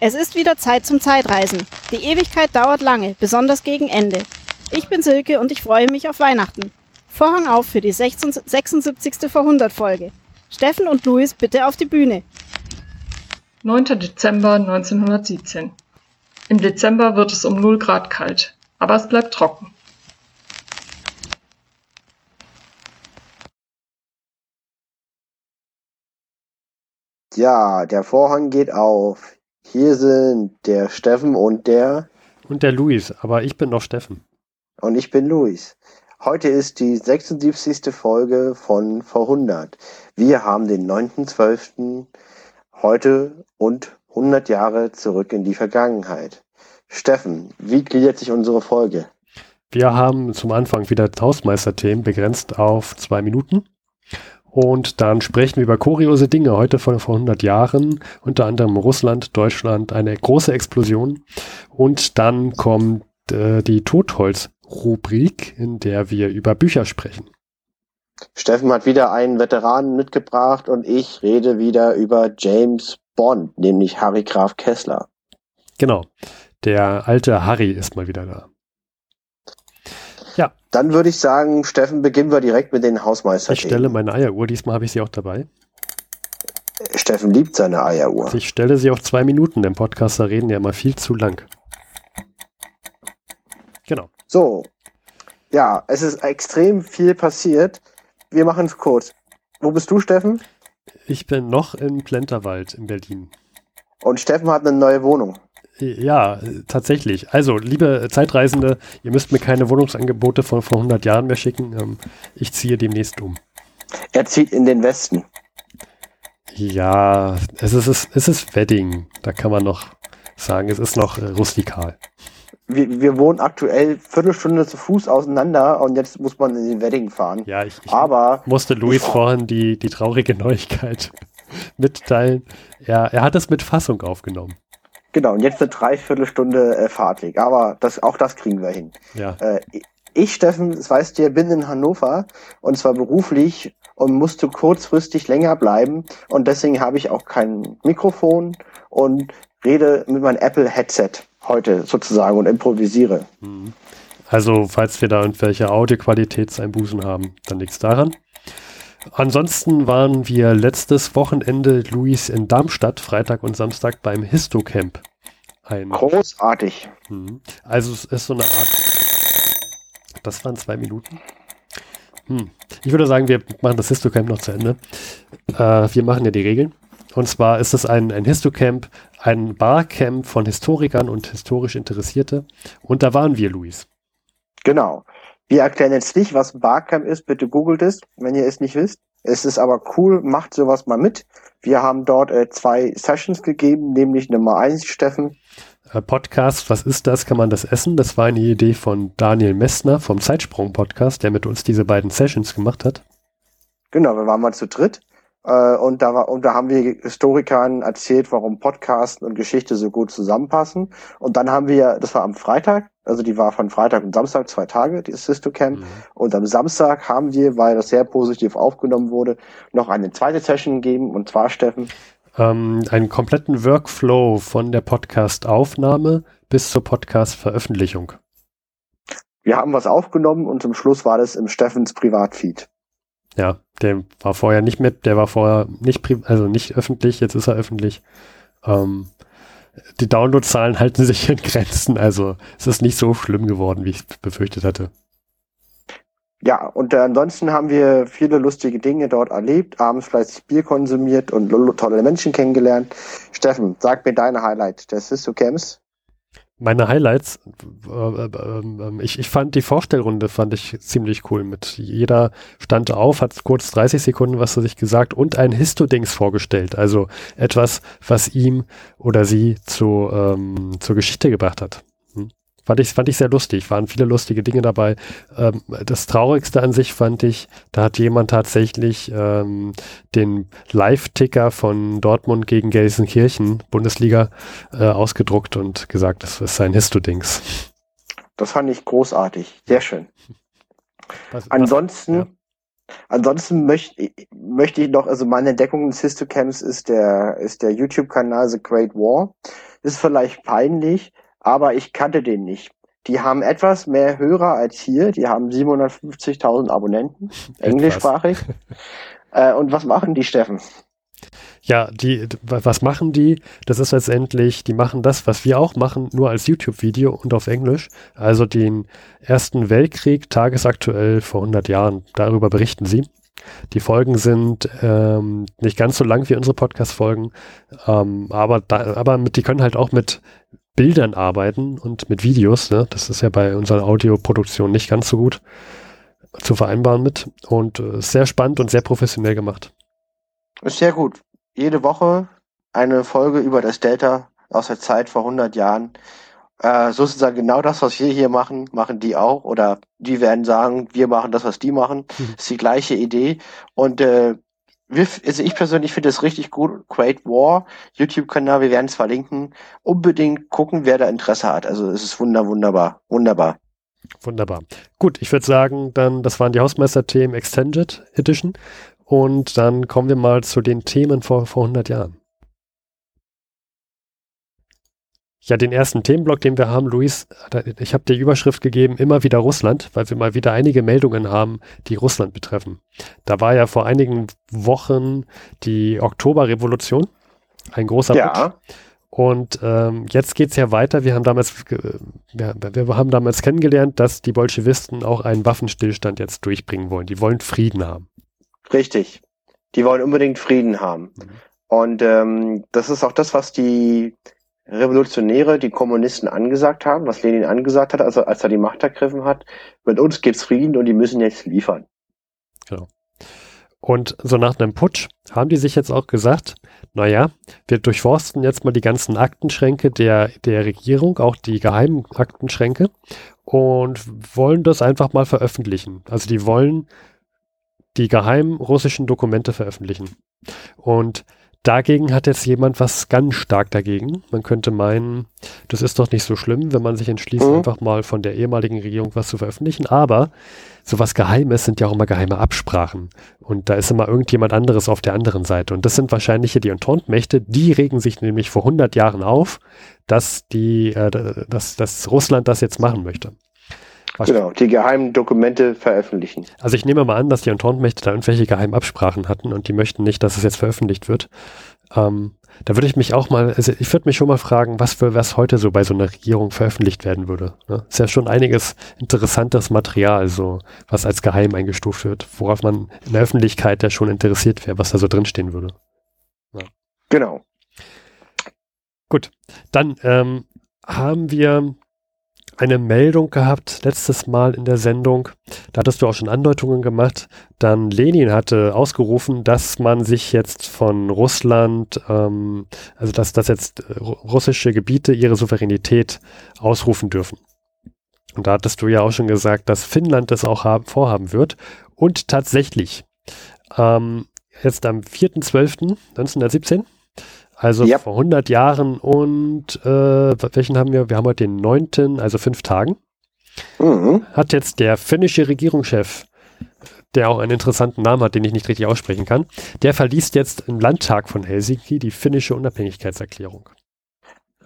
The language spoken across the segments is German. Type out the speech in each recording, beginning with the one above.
Es ist wieder Zeit zum Zeitreisen. Die Ewigkeit dauert lange, besonders gegen Ende. Ich bin Silke und ich freue mich auf Weihnachten. Vorhang auf für die 76. Vorhundert Folge. Steffen und Luis bitte auf die Bühne. 9. Dezember 1917. Im Dezember wird es um 0 Grad kalt, aber es bleibt trocken. Ja, der Vorhang geht auf. Hier sind der Steffen und der. Und der Luis, aber ich bin noch Steffen. Und ich bin Luis. Heute ist die 76. Folge von Vor 100. Wir haben den 9.12. heute und 100 Jahre zurück in die Vergangenheit. Steffen, wie gliedert sich unsere Folge? Wir haben zum Anfang wieder Hausmeisterthemen begrenzt auf zwei Minuten. Und dann sprechen wir über kuriose Dinge. Heute von vor 100 Jahren, unter anderem Russland, Deutschland, eine große Explosion. Und dann kommt äh, die Totholz-Rubrik, in der wir über Bücher sprechen. Steffen hat wieder einen Veteranen mitgebracht und ich rede wieder über James Bond, nämlich Harry Graf Kessler. Genau. Der alte Harry ist mal wieder da. Ja. Dann würde ich sagen, Steffen, beginnen wir direkt mit den Hausmeister. Ich stelle meine Eieruhr, diesmal habe ich sie auch dabei. Steffen liebt seine Eieruhr. Ich stelle sie auf zwei Minuten, denn Podcaster reden ja immer viel zu lang. Genau. So. Ja, es ist extrem viel passiert. Wir machen es kurz. Wo bist du, Steffen? Ich bin noch in Plenterwald in Berlin. Und Steffen hat eine neue Wohnung. Ja, tatsächlich. Also, liebe Zeitreisende, ihr müsst mir keine Wohnungsangebote von vor 100 Jahren mehr schicken. Ähm, ich ziehe demnächst um. Er zieht in den Westen. Ja, es ist, es ist Wedding. Da kann man noch sagen, es ist noch rustikal. Wir, wir wohnen aktuell Viertelstunde zu Fuß auseinander und jetzt muss man in den Wedding fahren. Ja, ich, ich Aber musste Luis vorhin die, die traurige Neuigkeit mitteilen. Er, er hat es mit Fassung aufgenommen. Genau, und jetzt eine Dreiviertelstunde äh, Fahrtweg. Aber das, auch das kriegen wir hin. Ja. Äh, ich, Steffen, das weißt du, bin in Hannover und zwar beruflich und musste kurzfristig länger bleiben und deswegen habe ich auch kein Mikrofon und rede mit meinem Apple Headset heute sozusagen und improvisiere. Mhm. Also, falls wir da irgendwelche Audioqualitätseinbußen haben, dann nichts daran. Ansonsten waren wir letztes Wochenende, Luis, in Darmstadt, Freitag und Samstag beim Histocamp. Ein Großartig. Hm. Also es ist so eine Art. Das waren zwei Minuten. Hm. Ich würde sagen, wir machen das Histocamp noch zu Ende. Äh, wir machen ja die Regeln. Und zwar ist es ein, ein Histocamp, ein Barcamp von Historikern und historisch Interessierte. Und da waren wir, Luis. Genau. Wir erklären jetzt nicht, was ein Barcamp ist. Bitte googelt es, wenn ihr es nicht wisst. Es ist aber cool, macht sowas mal mit. Wir haben dort äh, zwei Sessions gegeben, nämlich Nummer eins, Steffen. Äh, Podcast, was ist das? Kann man das essen? Das war eine Idee von Daniel Messner vom Zeitsprung-Podcast, der mit uns diese beiden Sessions gemacht hat. Genau, wir waren mal zu dritt. Äh, und, da war, und da haben wir Historikern erzählt, warum Podcast und Geschichte so gut zusammenpassen. Und dann haben wir, das war am Freitag, also die war von Freitag und Samstag zwei Tage, die Assistocamp. Mhm. Und am Samstag haben wir, weil das sehr positiv aufgenommen wurde, noch eine zweite Session gegeben. Und zwar, Steffen. Ähm, einen kompletten Workflow von der Podcast-Aufnahme bis zur Podcast-Veröffentlichung. Wir haben was aufgenommen und zum Schluss war das im Steffens Privatfeed. Ja, der war vorher nicht mit, der war vorher nicht, also nicht öffentlich, jetzt ist er öffentlich. Ähm, die Downloadzahlen halten sich in Grenzen, also es ist nicht so schlimm geworden, wie ich befürchtet hatte. Ja, und äh, ansonsten haben wir viele lustige Dinge dort erlebt, abends fleißig Bier konsumiert und tolle Menschen kennengelernt. Steffen, sag mir deine Highlight des Sisto Camps meine Highlights, äh, äh, äh, ich, ich fand die Vorstellrunde fand ich ziemlich cool. Mit jeder stand auf, hat kurz 30 Sekunden was zu sich gesagt und ein Histodings vorgestellt. Also etwas, was ihm oder sie zu, ähm, zur Geschichte gebracht hat. Fand ich, fand ich sehr lustig, waren viele lustige Dinge dabei. Ähm, das Traurigste an sich fand ich, da hat jemand tatsächlich ähm, den Live-Ticker von Dortmund gegen Gelsenkirchen, Bundesliga, äh, ausgedruckt und gesagt, das ist sein Histodings. Das fand ich großartig, sehr schön. Was, ansonsten, ja. ansonsten möchte möchte ich noch, also meine Entdeckung des Histocamps ist der, ist der YouTube-Kanal The Great War. ist vielleicht peinlich, aber ich kannte den nicht. Die haben etwas mehr Hörer als hier. Die haben 750.000 Abonnenten, englischsprachig. äh, und was machen die, Steffen? Ja, die, was machen die? Das ist letztendlich, die machen das, was wir auch machen, nur als YouTube-Video und auf Englisch. Also den Ersten Weltkrieg tagesaktuell vor 100 Jahren. Darüber berichten sie. Die Folgen sind ähm, nicht ganz so lang wie unsere Podcast-Folgen, ähm, aber, da, aber mit, die können halt auch mit Bildern arbeiten und mit Videos. Ne? Das ist ja bei unserer Audioproduktion nicht ganz so gut zu vereinbaren mit und äh, sehr spannend und sehr professionell gemacht. Ist sehr gut. Jede Woche eine Folge über das Delta aus der Zeit vor 100 Jahren. Äh, sozusagen genau das, was wir hier machen, machen die auch. Oder die werden sagen, wir machen das, was die machen. Mhm. Ist die gleiche Idee. Und äh, wir, also ich persönlich finde es richtig gut. Great War, YouTube-Kanal, wir werden es verlinken. Unbedingt gucken, wer da Interesse hat. Also es ist wunder, wunderbar, wunderbar. Wunderbar. Gut, ich würde sagen, dann, das waren die Hausmeister-Themen Extended Edition. Und dann kommen wir mal zu den Themen vor, vor 100 Jahren. Ja, den ersten Themenblock, den wir haben, Luis, ich habe die Überschrift gegeben, immer wieder Russland, weil wir mal wieder einige Meldungen haben, die Russland betreffen. Da war ja vor einigen Wochen die Oktoberrevolution, ein großer ja. Putsch. Und ähm, jetzt geht's ja weiter. Wir haben damals, ja, wir haben damals kennengelernt, dass die Bolschewisten auch einen Waffenstillstand jetzt durchbringen wollen. Die wollen Frieden haben. Richtig. Die wollen unbedingt Frieden haben. Mhm. Und ähm, das ist auch das, was die Revolutionäre, die Kommunisten angesagt haben, was Lenin angesagt hat, also als er die Macht ergriffen hat, mit uns gibt's Frieden und die müssen jetzt liefern. Genau. Und so nach einem Putsch haben die sich jetzt auch gesagt, naja, wir durchforsten jetzt mal die ganzen Aktenschränke der, der Regierung, auch die geheimen Aktenschränke und wollen das einfach mal veröffentlichen. Also die wollen die geheimen russischen Dokumente veröffentlichen. Und Dagegen hat jetzt jemand was ganz stark dagegen. Man könnte meinen, das ist doch nicht so schlimm, wenn man sich entschließt, mhm. einfach mal von der ehemaligen Regierung was zu veröffentlichen. Aber sowas Geheimes sind ja auch immer geheime Absprachen. Und da ist immer irgendjemand anderes auf der anderen Seite. Und das sind wahrscheinlich hier die Entente-Mächte. Die regen sich nämlich vor 100 Jahren auf, dass die, äh, dass, dass Russland das jetzt machen möchte. Genau, die geheimen Dokumente veröffentlichen. Also ich nehme mal an, dass die Entente-Mächte da irgendwelche geheimen Absprachen hatten und die möchten nicht, dass es jetzt veröffentlicht wird. Ähm, da würde ich mich auch mal, also ich würde mich schon mal fragen, was für was heute so bei so einer Regierung veröffentlicht werden würde. Ne? Ist ja schon einiges interessantes Material, so was als geheim eingestuft wird, worauf man in der Öffentlichkeit ja schon interessiert wäre, was da so drinstehen würde. Ja. Genau. Gut, dann ähm, haben wir eine Meldung gehabt, letztes Mal in der Sendung. Da hattest du auch schon Andeutungen gemacht. Dann Lenin hatte ausgerufen, dass man sich jetzt von Russland, ähm, also dass, dass jetzt russische Gebiete ihre Souveränität ausrufen dürfen. Und da hattest du ja auch schon gesagt, dass Finnland das auch haben, vorhaben wird. Und tatsächlich, ähm, jetzt am 4.12.1917 also yep. vor 100 Jahren und äh, welchen haben wir? Wir haben heute den 9., also fünf Tagen. Mhm. Hat jetzt der finnische Regierungschef, der auch einen interessanten Namen hat, den ich nicht richtig aussprechen kann, der verliest jetzt im Landtag von Helsinki die finnische Unabhängigkeitserklärung.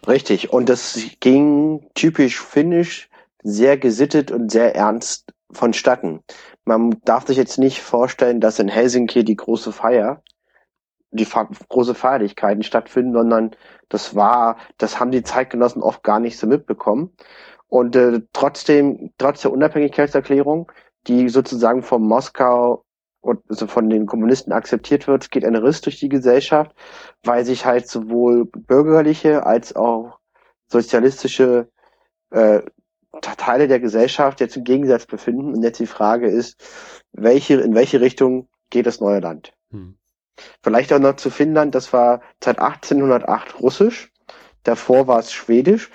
Richtig, und das ging typisch finnisch, sehr gesittet und sehr ernst vonstatten. Man darf sich jetzt nicht vorstellen, dass in Helsinki die große Feier die große Feierlichkeiten stattfinden, sondern das war, das haben die Zeitgenossen oft gar nicht so mitbekommen. Und äh, trotzdem, trotz der Unabhängigkeitserklärung, die sozusagen von Moskau und also von den Kommunisten akzeptiert wird, geht ein Riss durch die Gesellschaft, weil sich halt sowohl bürgerliche als auch sozialistische äh, Teile der Gesellschaft jetzt im Gegensatz befinden. Und jetzt die Frage ist, welche, in welche Richtung geht das neue Land? Hm. Vielleicht auch noch zu Finnland, das war seit 1808 Russisch, davor war es Schwedisch.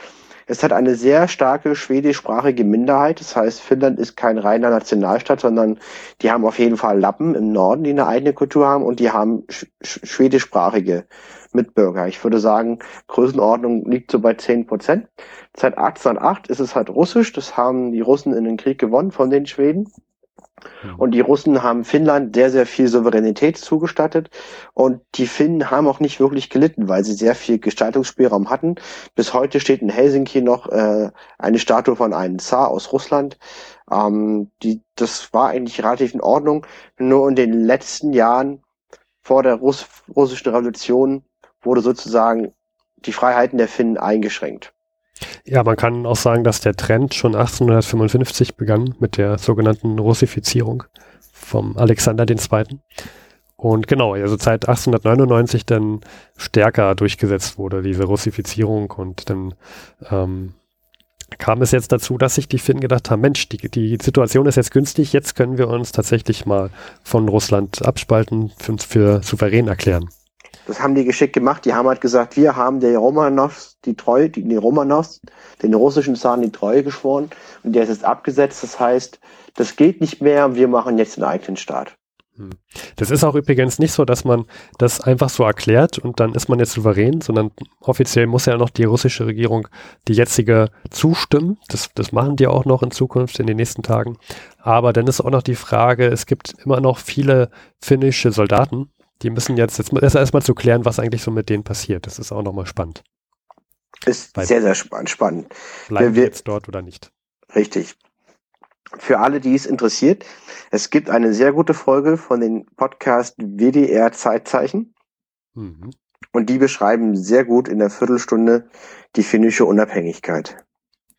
Es hat eine sehr starke schwedischsprachige Minderheit. Das heißt, Finnland ist kein reiner Nationalstaat, sondern die haben auf jeden Fall Lappen im Norden, die eine eigene Kultur haben und die haben sch schwedischsprachige Mitbürger. Ich würde sagen, Größenordnung liegt so bei 10 Prozent. Seit 1808 ist es halt Russisch. Das haben die Russen in den Krieg gewonnen von den Schweden. Mhm. Und die Russen haben Finnland sehr, sehr viel Souveränität zugestattet. Und die Finnen haben auch nicht wirklich gelitten, weil sie sehr viel Gestaltungsspielraum hatten. Bis heute steht in Helsinki noch äh, eine Statue von einem Zar aus Russland. Ähm, die, das war eigentlich relativ in Ordnung. Nur in den letzten Jahren vor der Russ russischen Revolution wurde sozusagen die Freiheiten der Finnen eingeschränkt. Ja, man kann auch sagen, dass der Trend schon 1855 begann mit der sogenannten Russifizierung vom Alexander II. Und genau, also seit 1899 dann stärker durchgesetzt wurde, diese Russifizierung und dann ähm, kam es jetzt dazu, dass sich die Finnen gedacht haben, Mensch, die, die Situation ist jetzt günstig, jetzt können wir uns tatsächlich mal von Russland abspalten, für, für souverän erklären. Das haben die geschickt gemacht. Die haben halt gesagt, wir haben der Romanows die Treue, die, die Romanows, den russischen Zahn die Treue geschworen und der ist jetzt abgesetzt. Das heißt, das geht nicht mehr. Wir machen jetzt einen eigenen Staat. Hm. Das ist auch übrigens nicht so, dass man das einfach so erklärt und dann ist man jetzt souverän, sondern offiziell muss ja noch die russische Regierung, die jetzige, zustimmen. Das, das machen die auch noch in Zukunft, in den nächsten Tagen. Aber dann ist auch noch die Frage, es gibt immer noch viele finnische Soldaten, die müssen jetzt, jetzt erst erstmal zu klären, was eigentlich so mit denen passiert. Das ist auch nochmal spannend. Ist Weil sehr, sehr spannend. Bleiben wir jetzt dort oder nicht? Richtig. Für alle, die es interessiert, es gibt eine sehr gute Folge von den Podcast WDR Zeitzeichen. Mhm. Und die beschreiben sehr gut in der Viertelstunde die finnische Unabhängigkeit.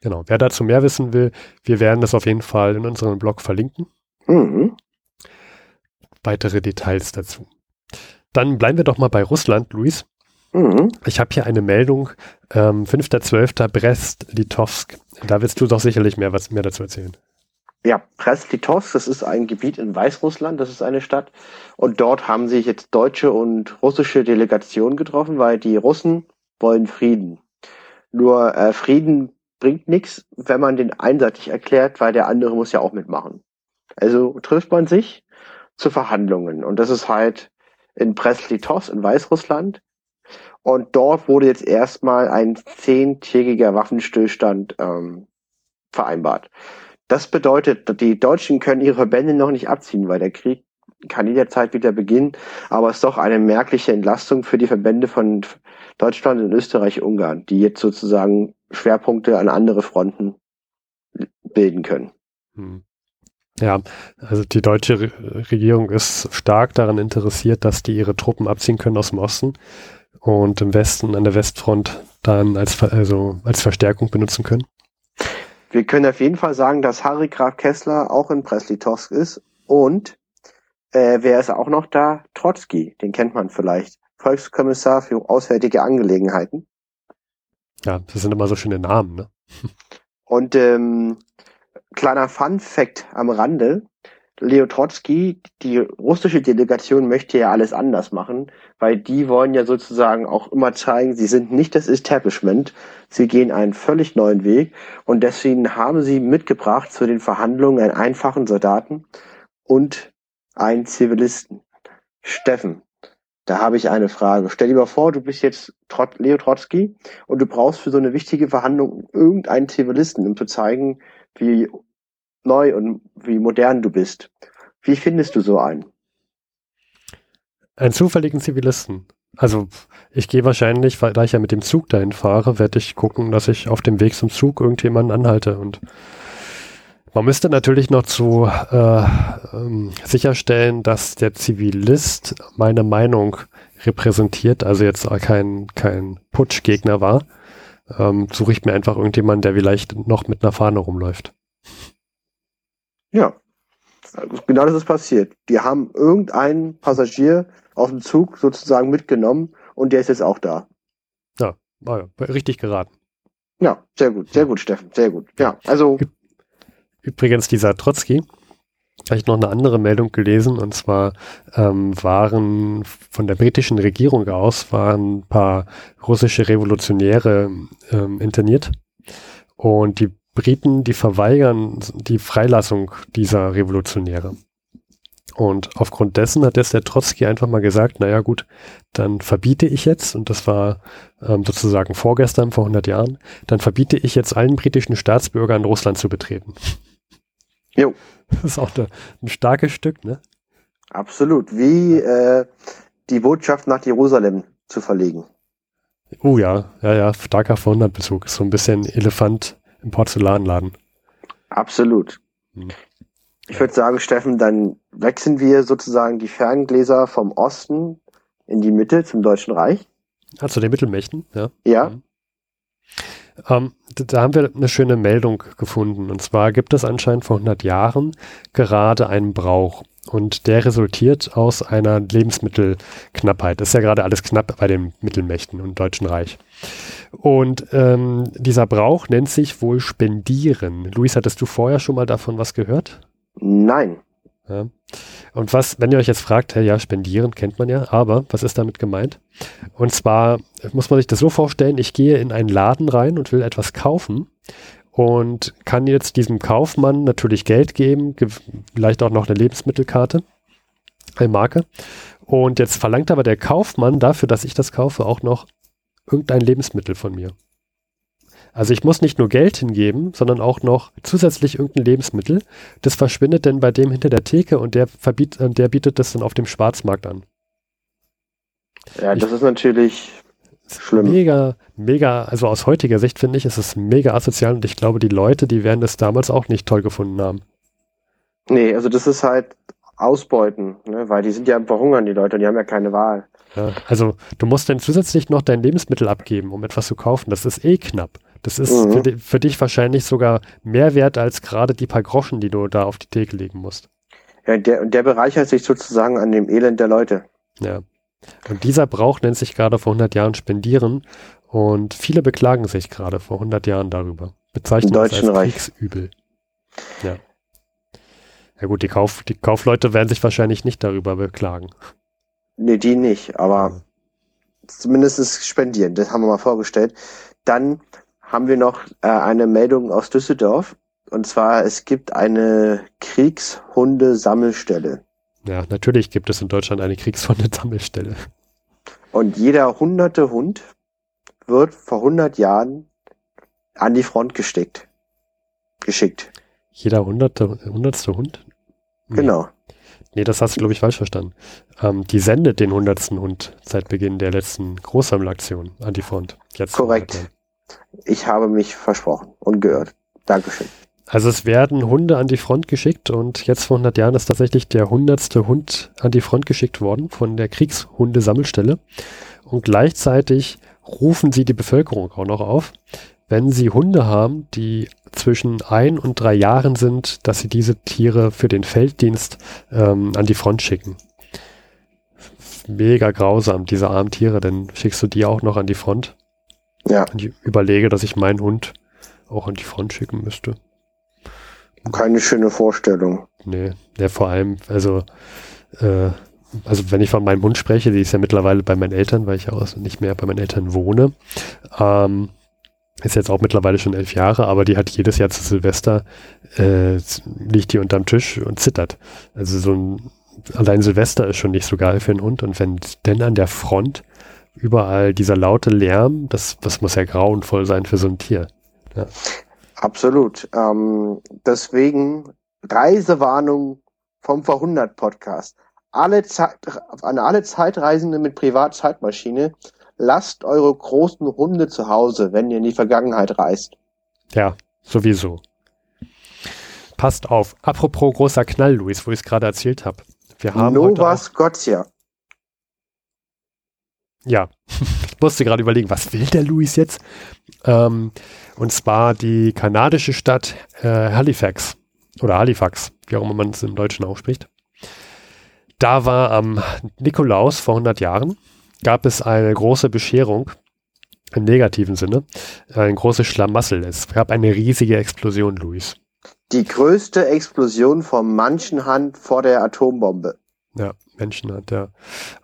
Genau. Wer dazu mehr wissen will, wir werden das auf jeden Fall in unserem Blog verlinken. Mhm. Weitere Details dazu. Dann bleiben wir doch mal bei Russland, Luis. Mhm. Ich habe hier eine Meldung, ähm, 5.12. Brest-Litovsk. Da willst du doch sicherlich mehr, was, mehr dazu erzählen. Ja, Brest-Litovsk, das ist ein Gebiet in Weißrussland, das ist eine Stadt. Und dort haben sich jetzt deutsche und russische Delegationen getroffen, weil die Russen wollen Frieden. Nur äh, Frieden bringt nichts, wenn man den einseitig erklärt, weil der andere muss ja auch mitmachen. Also trifft man sich zu Verhandlungen. Und das ist halt in Brest-Litovsk in Weißrussland. Und dort wurde jetzt erstmal ein zehntägiger Waffenstillstand ähm, vereinbart. Das bedeutet, die Deutschen können ihre Verbände noch nicht abziehen, weil der Krieg kann jederzeit wieder beginnen. Aber es ist doch eine merkliche Entlastung für die Verbände von Deutschland und Österreich Ungarn, die jetzt sozusagen Schwerpunkte an andere Fronten bilden können. Hm. Ja, also die deutsche Re Regierung ist stark daran interessiert, dass die ihre Truppen abziehen können aus dem Osten und im Westen an der Westfront dann als, also als Verstärkung benutzen können. Wir können auf jeden Fall sagen, dass Harry Graf Kessler auch in Presley-Tosk ist und äh, wer ist auch noch da? Trotzki, den kennt man vielleicht. Volkskommissar für Auswärtige Angelegenheiten. Ja, das sind immer so schöne Namen, ne? Und ähm, kleiner Fun Fact am Rande. Leo Trotsky, die russische Delegation möchte ja alles anders machen, weil die wollen ja sozusagen auch immer zeigen, sie sind nicht das Establishment, sie gehen einen völlig neuen Weg und deswegen haben sie mitgebracht zu den Verhandlungen einen einfachen Soldaten und einen Zivilisten. Steffen, da habe ich eine Frage. Stell dir mal vor, du bist jetzt Trot Leo Trotsky und du brauchst für so eine wichtige Verhandlung irgendeinen Zivilisten, um zu zeigen, wie neu und wie modern du bist. Wie findest du so einen? Einen zufälligen Zivilisten. Also ich gehe wahrscheinlich, weil ich ja mit dem Zug dahin fahre, werde ich gucken, dass ich auf dem Weg zum Zug irgendjemanden anhalte. Und man müsste natürlich noch zu äh, ähm, sicherstellen, dass der Zivilist meine Meinung repräsentiert, also jetzt kein, kein Putschgegner war. Ähm, suche ich mir einfach irgendjemanden, der vielleicht noch mit einer Fahne rumläuft. Ja, genau das ist passiert. Die haben irgendeinen Passagier auf dem Zug sozusagen mitgenommen und der ist jetzt auch da. Ja, war ja richtig geraten. Ja, sehr gut, sehr gut, Steffen, sehr gut. Ja, also. Übrigens, dieser Trotzki, habe ich noch eine andere Meldung gelesen und zwar ähm, waren von der britischen Regierung aus waren ein paar russische Revolutionäre ähm, interniert und die Briten, die verweigern die Freilassung dieser Revolutionäre. Und aufgrund dessen hat jetzt der Trotzki einfach mal gesagt, naja gut, dann verbiete ich jetzt, und das war ähm, sozusagen vorgestern, vor 100 Jahren, dann verbiete ich jetzt allen britischen Staatsbürgern Russland zu betreten. Jo. Das ist auch eine, ein starkes Stück, ne? Absolut. Wie äh, die Botschaft nach Jerusalem zu verlegen. Oh ja, ja, ja, starker Vorhundertbezug. So ein bisschen Elefant im Porzellanladen. Absolut. Hm. Ich würde sagen, Steffen, dann wechseln wir sozusagen die Ferngläser vom Osten in die Mitte zum Deutschen Reich. Ah, zu den Mittelmächten, ja. Ja. Mhm. Ähm, da- da haben wir eine schöne Meldung gefunden. Und zwar gibt es anscheinend vor 100 Jahren gerade einen Brauch. Und der resultiert aus einer Lebensmittelknappheit. Das ist ja gerade alles knapp bei den Mittelmächten und Deutschen Reich. Und ähm, dieser Brauch nennt sich wohl Spendieren. Luis, hattest du vorher schon mal davon was gehört? Nein. Ja. Und was, wenn ihr euch jetzt fragt, hey, ja, spendieren kennt man ja, aber was ist damit gemeint? Und zwar muss man sich das so vorstellen, ich gehe in einen Laden rein und will etwas kaufen und kann jetzt diesem Kaufmann natürlich Geld geben, ge- vielleicht auch noch eine Lebensmittelkarte, eine Marke. Und jetzt verlangt aber der Kaufmann dafür, dass ich das kaufe, auch noch irgendein Lebensmittel von mir. Also ich muss nicht nur Geld hingeben, sondern auch noch zusätzlich irgendein Lebensmittel. Das verschwindet dann bei dem hinter der Theke und der, verbiet, der bietet das dann auf dem Schwarzmarkt an. Ja, das ist natürlich schlimm. Mega, mega, also aus heutiger Sicht finde ich, ist es mega asozial und ich glaube, die Leute, die werden das damals auch nicht toll gefunden haben. Nee, also das ist halt Ausbeuten, ne? weil die sind ja am Verhungern, die Leute, und die haben ja keine Wahl. Ja, also du musst dann zusätzlich noch dein Lebensmittel abgeben, um etwas zu kaufen. Das ist eh knapp. Das ist Mhm. für, für dich wahrscheinlich sogar mehr wert als gerade die paar Groschen, die du da auf die Theke legen musst. Ja, der, und der bereichert sich sozusagen an dem Elend der Leute. Ja. Und dieser Brauch nennt sich gerade vor 100 Jahren Spendieren und viele beklagen sich gerade vor 100 Jahren darüber. Bezeichnen Im es als Reich. Kriegsübel. Ja. Ja gut, die, Kauf, die Kaufleute werden sich wahrscheinlich nicht darüber beklagen. Nee, die nicht, aber zumindest spendieren, das haben wir mal vorgestellt. Dann haben wir noch äh, eine Meldung aus Düsseldorf. Und zwar, es gibt eine Kriegshunde-Sammelstelle. Ja, natürlich gibt es in Deutschland eine Kriegshunde-Sammelstelle. Und jeder hunderte Hund wird vor 100 Jahren an die Front gesteckt. Geschickt. Jeder hunderte, hundertste Hund? Nee. Genau. Nee, das hast du, glaube ich, falsch verstanden. Ähm, die sendet den hundertsten Hund seit Beginn der letzten Großsammelaktion an die Front. Jetzt Korrekt. 100 Jahren. Ich habe mich versprochen und gehört. Dankeschön. Also es werden Hunde an die Front geschickt und jetzt vor 100 Jahren ist tatsächlich der hundertste Hund an die Front geschickt worden von der Kriegshundesammelstelle. Und gleichzeitig rufen sie die Bevölkerung auch noch auf, wenn sie Hunde haben, die zwischen ein und drei Jahren sind, dass sie diese Tiere für den Felddienst ähm, an die Front schicken. Mega grausam, diese armen Tiere, dann schickst du die auch noch an die Front. Ja, Und ich überlege, dass ich meinen Hund auch an die Front schicken müsste. Keine schöne Vorstellung. Nee, ja, vor allem, also, äh, also wenn ich von meinem Hund spreche, die ist ja mittlerweile bei meinen Eltern, weil ich ja auch nicht mehr bei meinen Eltern wohne. Ähm, ist jetzt auch mittlerweile schon elf Jahre, aber die hat jedes Jahr zu Silvester, äh, liegt die unterm Tisch und zittert. Also so ein, allein Silvester ist schon nicht so geil für einen Hund und wenn denn an der Front überall dieser laute Lärm, das, das muss ja grauenvoll sein für so ein Tier. Absolut. Ähm, deswegen Reisewarnung vom Verhundert Podcast. Alle Zeit, an alle Zeitreisende mit Privatzeitmaschine, lasst eure großen Hunde zu Hause, wenn ihr in die Vergangenheit reist. Ja, sowieso. Passt auf. Apropos großer Knall, Luis, wo ich es gerade erzählt habe. Wir haben Nova Scotia. ja, ich musste gerade überlegen, was will der Luis jetzt? Ähm, und zwar die kanadische Stadt äh, Halifax oder Halifax, wie auch immer man es im Deutschen ausspricht. Da war am Nikolaus vor 100 Jahren, gab es eine große Bescherung im negativen Sinne, ein großes Schlamassel. Es gab eine riesige Explosion, Luis. Die größte Explosion von Menschenhand vor der Atombombe. Ja, Menschen hat er.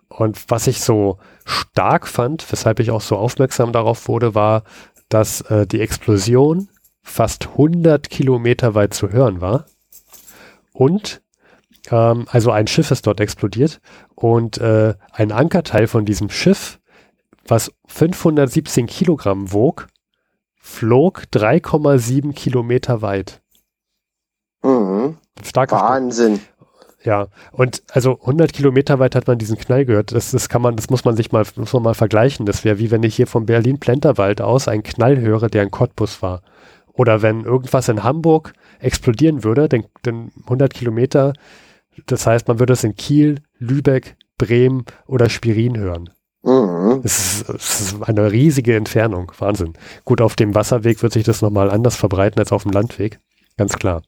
Und was ich so stark fand, weshalb ich auch so aufmerksam darauf wurde, war, dass äh, die Explosion fast 100 Kilometer weit zu hören war. Und ähm, also ein Schiff ist dort explodiert und äh, ein Ankerteil von diesem Schiff, was 517 Kilogramm wog, flog 3,7 Kilometer weit. Mhm. Starker. Wahnsinn. Ja, und also 100 Kilometer weit hat man diesen Knall gehört. Das, das kann man, das muss man sich mal, muss man mal vergleichen. Das wäre wie wenn ich hier vom Berlin-Plenterwald aus einen Knall höre, der ein Cottbus war. Oder wenn irgendwas in Hamburg explodieren würde, denn, denn 100 Kilometer, das heißt, man würde es in Kiel, Lübeck, Bremen oder Spirin hören. Mhm. Das ist, ist eine riesige Entfernung. Wahnsinn. Gut, auf dem Wasserweg wird sich das nochmal anders verbreiten als auf dem Landweg. Ganz klar.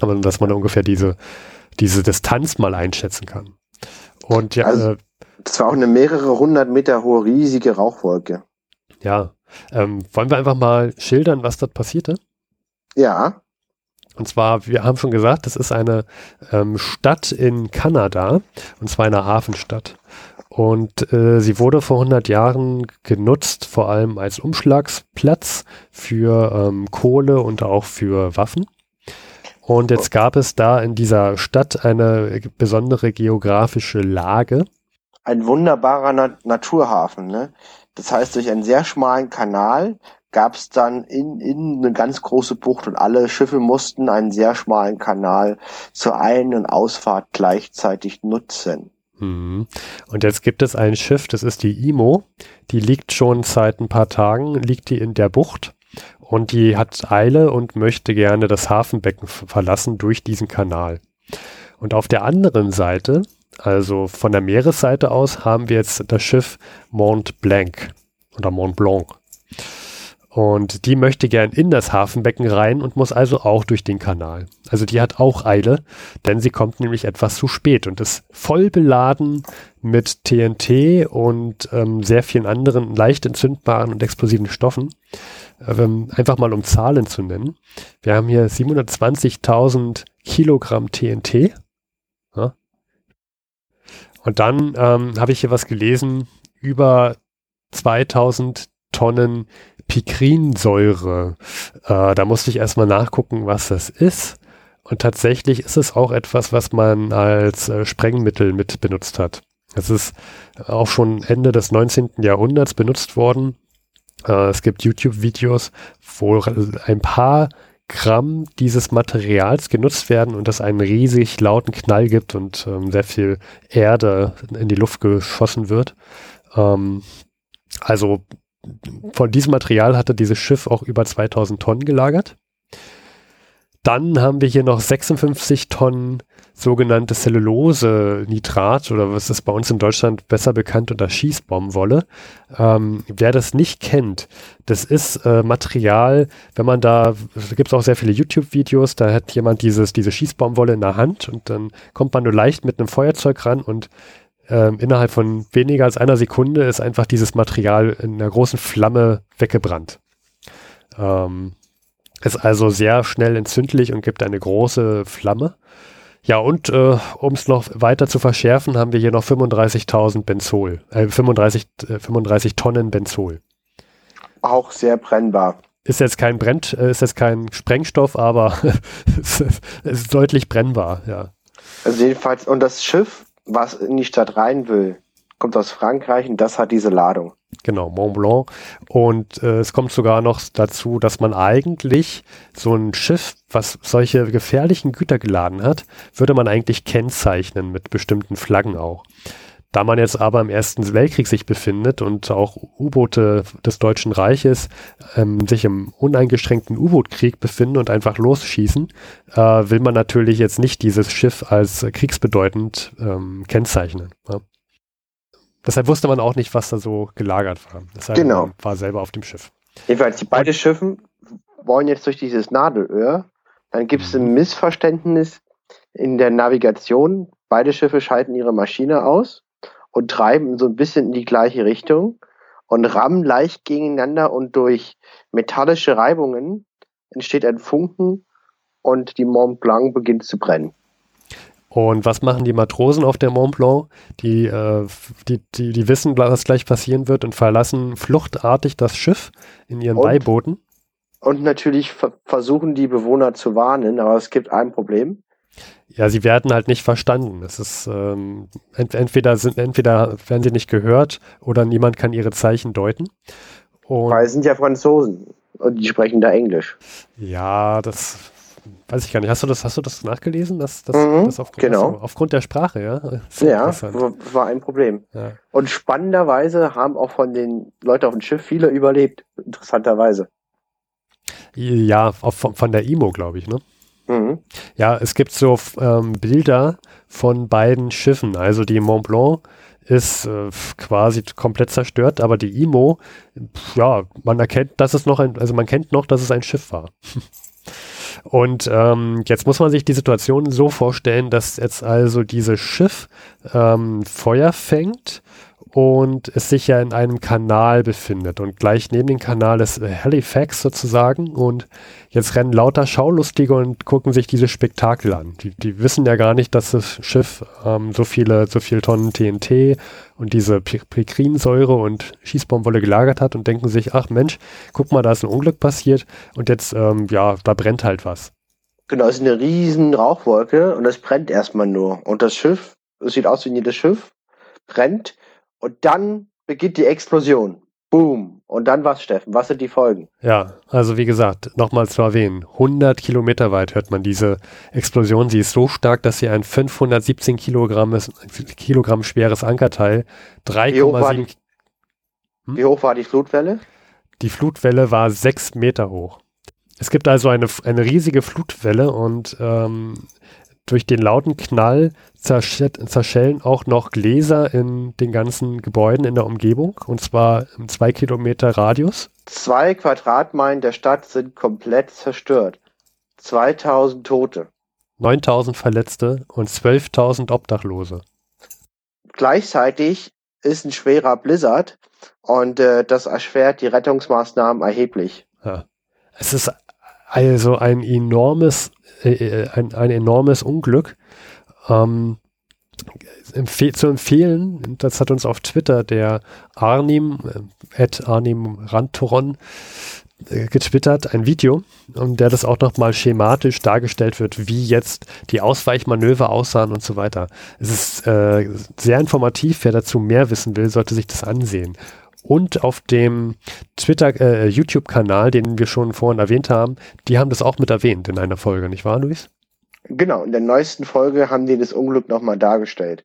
Aber dass man ungefähr diese, diese Distanz mal einschätzen kann. Und ja, Also- äh, Das war auch eine mehrere hundert Meter hohe riesige Rauchwolke. ja. Ähm, wollen wir einfach mal schildern, was dort passierte? Ja. Und zwar, wir haben schon gesagt, das ist eine ähm, Stadt in Kanada, und zwar eine Hafenstadt. Und äh, sie wurde vor 100 Jahren genutzt, vor allem als Umschlagsplatz für ähm, Kohle und auch für Waffen. Und jetzt gab es da in dieser Stadt eine besondere geografische Lage. Ein wunderbarer Na Naturhafen, ne? Das heißt, durch einen sehr schmalen Kanal gab es dann in, in eine ganz große Bucht und alle Schiffe mussten einen sehr schmalen Kanal zur Ein- und Ausfahrt gleichzeitig nutzen. Mhm. Und jetzt gibt es ein Schiff, das ist die IMO. Die liegt schon seit ein paar Tagen, liegt die in der Bucht. Und die hat Eile und möchte gerne das Hafenbecken verlassen durch diesen Kanal. Und auf der anderen Seite, also von der Meeresseite aus, haben wir jetzt das Schiff Mont Blanc oder Mont Blanc. Und die möchte gern in das Hafenbecken rein und muss also auch durch den Kanal. Also die hat auch Eile, denn sie kommt nämlich etwas zu spät und ist voll beladen mit TNT und ähm, sehr vielen anderen leicht entzündbaren und explosiven Stoffen. Ähm, einfach mal um Zahlen zu nennen. Wir haben hier 720.000 Kilogramm TNT. Ja. Und dann ähm, habe ich hier was gelesen über 2000 Tonnen Pikrinsäure. Äh, da musste ich erstmal nachgucken, was das ist. Und tatsächlich ist es auch etwas, was man als äh, Sprengmittel mit benutzt hat. Es ist auch schon Ende des 19. Jahrhunderts benutzt worden. Äh, es gibt YouTube-Videos, wo ein paar Gramm dieses Materials genutzt werden und es einen riesig lauten Knall gibt und ähm, sehr viel Erde in die Luft geschossen wird. Ähm, also von diesem Material hatte dieses Schiff auch über 2000 Tonnen gelagert. Dann haben wir hier noch 56 Tonnen sogenannte Zellulose-Nitrat oder was ist bei uns in Deutschland besser bekannt unter Schießbaumwolle. Ähm, wer das nicht kennt, das ist äh, Material, wenn man da, da gibt es auch sehr viele YouTube-Videos, da hat jemand dieses, diese Schießbaumwolle in der Hand und dann kommt man nur leicht mit einem Feuerzeug ran und ähm, innerhalb von weniger als einer Sekunde ist einfach dieses Material in einer großen Flamme weggebrannt. Ähm, ist also sehr schnell entzündlich und gibt eine große Flamme. Ja, und äh, um es noch weiter zu verschärfen, haben wir hier noch 35.000 Benzol, äh, 35, äh, 35 Tonnen Benzol. Auch sehr brennbar. Ist jetzt kein Brennt, äh, ist jetzt kein Sprengstoff, aber es ist deutlich brennbar, ja. Also jedenfalls, und das Schiff, was in die Stadt rein will, kommt aus Frankreich und das hat diese Ladung. Genau, Mont Blanc. Und äh, es kommt sogar noch dazu, dass man eigentlich so ein Schiff, was solche gefährlichen Güter geladen hat, würde man eigentlich kennzeichnen mit bestimmten Flaggen auch. Da man jetzt aber im Ersten Weltkrieg sich befindet und auch U-Boote des Deutschen Reiches ähm, sich im uneingeschränkten U-Boot-Krieg befinden und einfach losschießen, äh, will man natürlich jetzt nicht dieses Schiff als kriegsbedeutend ähm, kennzeichnen. Ja. Deshalb wusste man auch nicht, was da so gelagert war. Deshalb Genau. war selber auf dem Schiff. Jedenfalls, die beiden Schiffen wollen jetzt durch dieses Nadelöhr. Dann gibt es ein Missverständnis in der Navigation. Beide Schiffe schalten ihre Maschine aus und treiben so ein bisschen in die gleiche Richtung und rammen leicht gegeneinander und durch metallische Reibungen entsteht ein Funken und die Mont Blanc beginnt zu brennen. Und was machen die Matrosen auf der Mont Blanc? Die, äh, die, die, die wissen, was gleich passieren wird und verlassen fluchtartig das Schiff in ihren Und? Beibooten. Und natürlich ver versuchen die Bewohner zu warnen, aber es gibt ein Problem. Ja, sie werden halt nicht verstanden. Es ist ähm, ent entweder sind entweder werden sie nicht gehört oder niemand kann ihre Zeichen deuten. Und Weil es sind ja Franzosen und die sprechen da Englisch. ja, das weiß ich gar nicht. Hast du das, hast du das nachgelesen? Dass, dass, Mhm, dass aufgrund, genau. also aufgrund der Sprache, ja? Ja, war ein Problem. ja. Und spannenderweise haben auch von den Leuten auf dem Schiff viele überlebt. Interessanterweise. Ja, von, von der IMO, glaube ich, ne? Mhm. Ja, es gibt so ähm, Bilder von beiden Schiffen. Also die Mont Blanc ist äh, quasi komplett zerstört, aber die IMO, ja, man erkennt, dass es noch ein, also man kennt noch, dass es ein Schiff war. Und ähm, jetzt muss man sich die Situation so vorstellen, dass jetzt also dieses Schiff ähm, Feuer fängt und es sich ja in einem Kanal befindet. Und gleich neben dem Kanal ist äh, Halifax sozusagen. Und jetzt rennen lauter Schaulustige und gucken sich diese Spektakel an. Die, die wissen ja gar nicht, dass das Schiff ähm, so viele, so viele Tonnen TNT und diese Pi- Pikrinsäure und Schießbaumwolle gelagert hat und denken sich, ach Mensch, guck mal, da ist ein Unglück passiert und jetzt, ähm, ja, da brennt halt was. Genau, es ist eine riesen Rauchwolke und es brennt erstmal nur. Und das Schiff, es sieht aus wie jedes Schiff, brennt und dann beginnt die Explosion. Boom. Und dann was, Steffen? Was sind die Folgen? Ja, also wie gesagt, nochmal zu erwähnen, 100 Kilometer weit hört man diese Explosion. Sie ist so stark, dass sie ein 517 Kilogramm, Kilogramm schweres Ankerteil, Wie hoch war 3,7 Hm? Wie hoch war die Flutwelle? Die Flutwelle war sechs Meter hoch. Es gibt also eine, eine riesige Flutwelle und ähm, durch den lauten Knall zersch- zerschellen auch noch Gläser in den ganzen Gebäuden in der Umgebung und zwar im zwei Kilometer Radius. Zwei Quadratmeilen der Stadt sind komplett zerstört. 2000 Tote. 9000 Verletzte und 12.000 Obdachlose. Gleichzeitig ist ein schwerer Blizzard und äh, das erschwert die Rettungsmaßnahmen erheblich. Ja. Es ist also ein enormes, äh, äh, ein, ein enormes Unglück. Ähm, empfe zu empfehlen, das hat uns auf Twitter der Arnim, äh, at Arnim Rantoron, äh, getwittert, ein Video, um der das auch nochmal schematisch dargestellt wird, wie jetzt die Ausweichmanöver aussahen und so weiter. Es ist äh, sehr informativ, wer dazu mehr wissen will, sollte sich das ansehen. Und auf dem Twitter, äh, YouTube-Kanal, den wir schon vorhin erwähnt haben, die haben das auch mit erwähnt in einer Folge, nicht wahr, Luis? Genau, in der neuesten Folge haben die das Unglück nochmal dargestellt.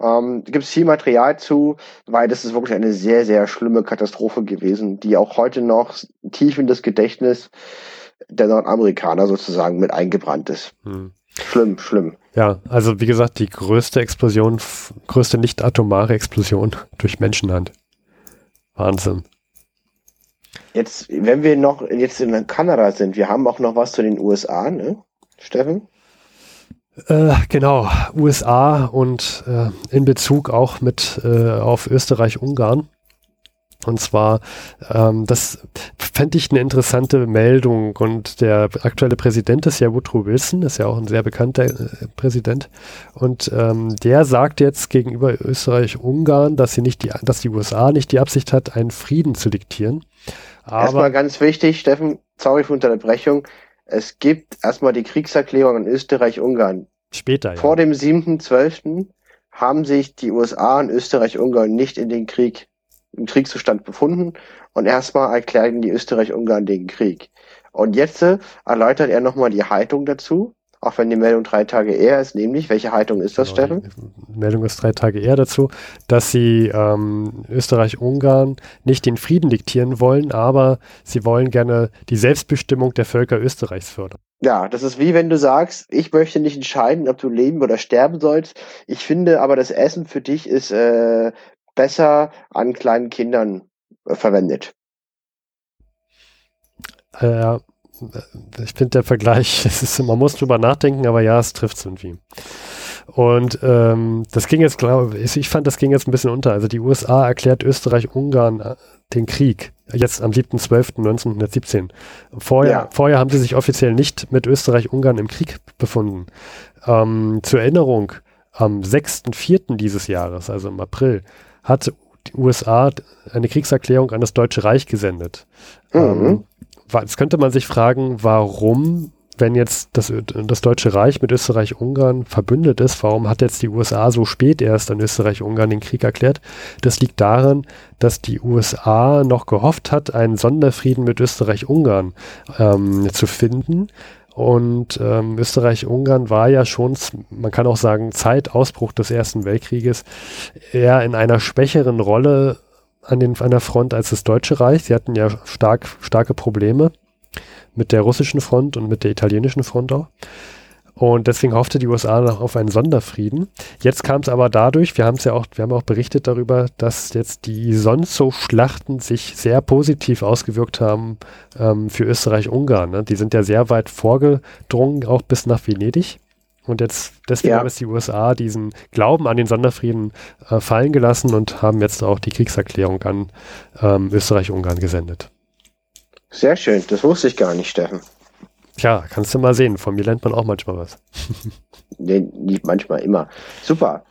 Ähm, Gibt es viel Material zu, weil das ist wirklich eine sehr, sehr schlimme Katastrophe gewesen, die auch heute noch tief in das Gedächtnis der Nordamerikaner sozusagen mit eingebrannt ist. Hm. Schlimm, schlimm. Ja, also wie gesagt, die größte Explosion, größte nicht atomare Explosion durch Menschenhand. Wahnsinn. Jetzt, wenn wir noch jetzt in Kanada sind, wir haben auch noch was zu den USA, ne? Steffen? Äh, genau, USA und äh, in Bezug auch mit äh, auf Österreich-Ungarn. Und zwar, ähm, das fände ich eine interessante Meldung. Und der aktuelle Präsident ist ja Woodrow Wilson, ist ja auch ein sehr bekannter äh, Präsident. Und ähm, der sagt jetzt gegenüber Österreich-Ungarn, dass sie nicht die, dass die USA nicht die Absicht hat, einen Frieden zu diktieren. Erstmal Aber ganz wichtig, Steffen, sorry für Unterbrechung. Es gibt erstmal die Kriegserklärung an Österreich-Ungarn. später, ja. Vor dem 7.12. haben sich die USA und Österreich-Ungarn nicht in den Krieg, im Kriegszustand befunden und erstmal erklärten die Österreich-Ungarn den Krieg. Und jetzt äh, erläutert er nochmal die Haltung dazu, auch wenn die Meldung drei Tage eher ist, nämlich, welche Haltung ist das, Genau, Steffen? Die Meldung ist drei Tage eher dazu, dass sie ähm, Österreich-Ungarn nicht den Frieden diktieren wollen, aber sie wollen gerne die Selbstbestimmung der Völker Österreichs fördern. Ja, das ist wie wenn du sagst, ich möchte nicht entscheiden, ob du leben oder sterben sollst. Ich finde aber, das Essen für dich ist äh, besser an kleinen Kindern äh, verwendet. Äh, ich finde der Vergleich, ist, man muss drüber nachdenken, aber ja, es trifft es irgendwie. Und ähm, das ging jetzt, glaube ich, ich fand, das ging jetzt ein bisschen unter. Also die USA erklärt Österreich-Ungarn äh, den Krieg, jetzt am 7.12.1917. Vorher, Ja. vorher haben sie sich offiziell nicht mit Österreich-Ungarn im Krieg befunden. Ähm, zur Erinnerung, am 6.4. dieses Jahres, also im April, hat die USA eine Kriegserklärung an das Deutsche Reich gesendet. Mhm. Ähm, jetzt könnte man sich fragen, warum, wenn jetzt das, das Deutsche Reich mit Österreich-Ungarn verbündet ist, warum hat jetzt die USA so spät erst an Österreich-Ungarn den Krieg erklärt? Das liegt daran, dass die USA noch gehofft hat, einen Sonderfrieden mit Österreich-Ungarn ähm, zu finden. Und ähm, Österreich-Ungarn war ja schon, man kann auch sagen, Zeit Ausbruch des Ersten Weltkrieges, eher in einer schwächeren Rolle an, den, an der Front als das Deutsche Reich. Sie hatten ja stark, starke Probleme mit der russischen Front und mit der italienischen Front auch. Und deswegen hoffte die USA noch auf einen Sonderfrieden. Jetzt kam es aber dadurch, wir haben es ja auch, wir haben auch berichtet darüber, dass jetzt die sonst so Schlachten sich sehr positiv ausgewirkt haben ähm, für Österreich-Ungarn. Ne? Die sind ja sehr weit vorgedrungen, auch bis nach Venedig. Und jetzt, deswegen ja. haben es die USA diesen Glauben an den Sonderfrieden äh, fallen gelassen und haben jetzt auch die Kriegserklärung an ähm, Österreich-Ungarn gesendet. Sehr schön, das wusste ich gar nicht, Steffen. Tja, kannst du mal sehen. Von mir lernt man auch manchmal was. nee, nicht manchmal, immer. Super.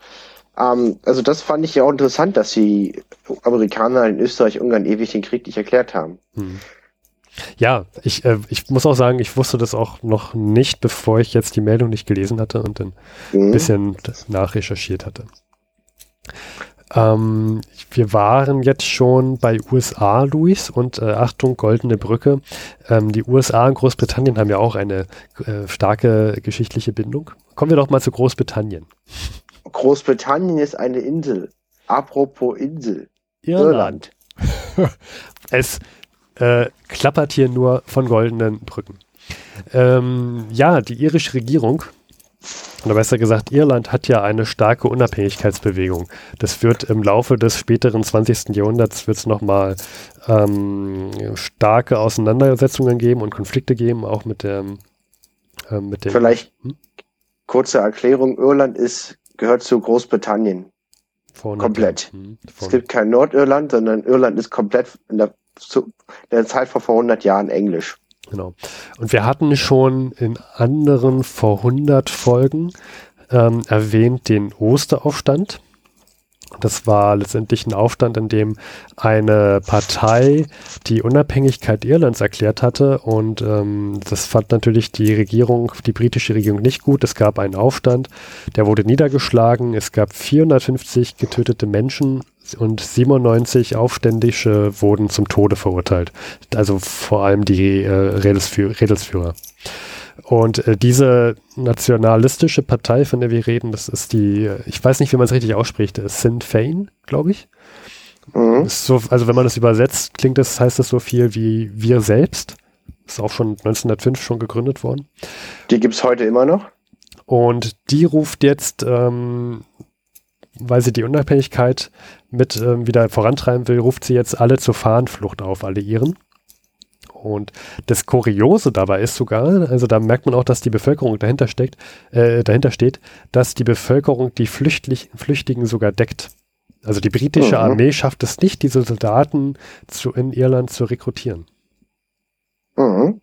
Ähm, also das fand ich ja auch interessant, dass die Amerikaner in Österreich, Ungarn ewig den Krieg nicht erklärt haben. Hm. Ja, ich, äh, ich muss auch sagen, ich wusste das auch noch nicht, bevor ich jetzt die Meldung nicht gelesen hatte und dann mhm. ein bisschen nachrecherchiert hatte. Ähm, wir waren jetzt schon bei USA, Luis, und äh, Achtung, goldene Brücke. Ähm, die USA und Großbritannien haben ja auch eine äh, starke geschichtliche Bindung. Kommen wir doch mal zu Großbritannien. Großbritannien ist eine Insel. Apropos Insel. Irland. Irland. es äh, klappert hier nur von goldenen Brücken. Ähm, ja, die irische Regierung oder besser gesagt, Irland hat ja eine starke Unabhängigkeitsbewegung. Das wird im Laufe des späteren 20. Jahrhunderts wird es nochmal ähm, starke Auseinandersetzungen geben und Konflikte geben, auch mit dem, äh, mit dem Vielleicht hm? kurze Erklärung, Irland ist, gehört zu Großbritannien. Komplett. Hm, es gibt kein Nordirland, sondern Irland ist komplett in der, zu, in der Zeit vor, vor 100 Jahren Englisch. Genau. Und wir hatten schon in anderen vor 100 Folgen ähm, erwähnt den Osteraufstand. Das war letztendlich ein Aufstand, in dem eine Partei die Unabhängigkeit Irlands erklärt hatte und ähm, das fand natürlich die Regierung, die britische Regierung nicht gut. Es gab einen Aufstand, der wurde niedergeschlagen. Es gab 450 getötete Menschen und 97 Aufständische wurden zum Tode verurteilt. Also vor allem die äh, Redelsführer. Und äh, diese nationalistische Partei, von der wir reden, das ist die, ich weiß nicht, wie man es richtig ausspricht, äh, Sinn Fein, glaube ich. Mhm. So, also wenn man das übersetzt, klingt das, heißt das so viel wie wir selbst. Ist auch schon 1905 schon gegründet worden. Die gibt es heute immer noch? Und die ruft jetzt, ähm, weil sie die Unabhängigkeit mit ähm, wieder vorantreiben will, ruft sie jetzt alle zur Fahnenflucht auf, alle ihren. Und das Kuriose dabei ist sogar, also da merkt man auch, dass die Bevölkerung dahinter steckt, äh, dahinter steht, dass die Bevölkerung die Flüchtlich Flüchtigen sogar deckt. Also die britische mhm. Armee schafft es nicht, diese Soldaten zu, in Irland zu rekrutieren. Mhm.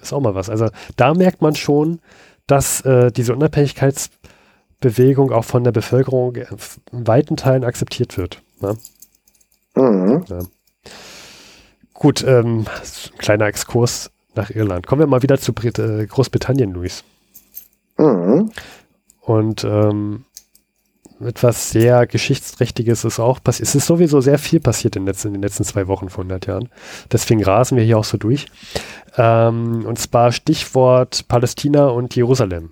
Ist auch mal was. Also da merkt man schon, dass äh, diese Unabhängigkeitsbewegung auch von der Bevölkerung in weiten Teilen akzeptiert wird. Ne? Mhm. Ja. Gut, ähm, kleiner Exkurs nach Irland. Kommen wir mal wieder zu Brit äh, Großbritannien, Luis. Mhm. Und ähm, etwas sehr Geschichtsträchtiges ist auch passiert. Es ist sowieso sehr viel passiert in, letzten, in den letzten zwei Wochen von 100 Jahren. Deswegen rasen wir hier auch so durch. Ähm, und zwar Stichwort Palästina und Jerusalem.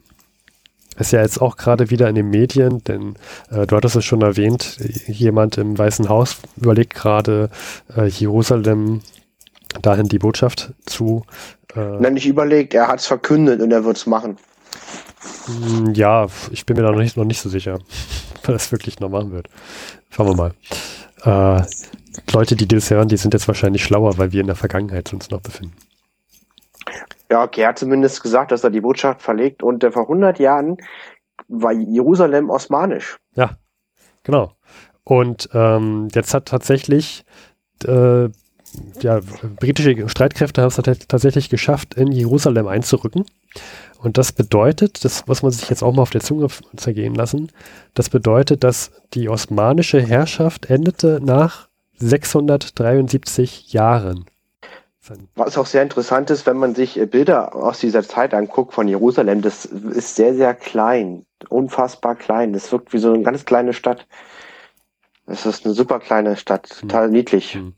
Ist ja jetzt auch gerade wieder in den Medien, denn äh, du hattest es schon erwähnt, jemand im Weißen Haus überlegt gerade, äh, Jerusalem dahin die Botschaft zu. Äh, Nein, nicht überlegt, er hat es verkündet und er wird es machen. Hm, ja, ich bin mir da noch nicht, noch nicht so sicher, ob er das wirklich noch machen wird. Schauen wir mal. Äh, Leute, die das hören, die sind jetzt wahrscheinlich schlauer, weil wir in der Vergangenheit uns noch befinden. Ja, okay, er hat zumindest gesagt, dass er die Botschaft verlegt und äh, vor 100 Jahren war Jerusalem osmanisch. Ja, genau. Und ähm, jetzt hat tatsächlich äh, ja, britische Streitkräfte haben es tatsächlich geschafft, in Jerusalem einzurücken. Und das bedeutet, das muss man sich jetzt auch mal auf der Zunge zergehen lassen, das bedeutet, dass die osmanische Herrschaft endete nach 673 Jahren. Was auch sehr interessant ist, wenn man sich äh, Bilder aus dieser Zeit anguckt von Jerusalem, das ist sehr, sehr klein, unfassbar klein. Das wirkt wie so eine ganz kleine Stadt. Es ist eine super kleine Stadt, total hm. niedlich. Hm.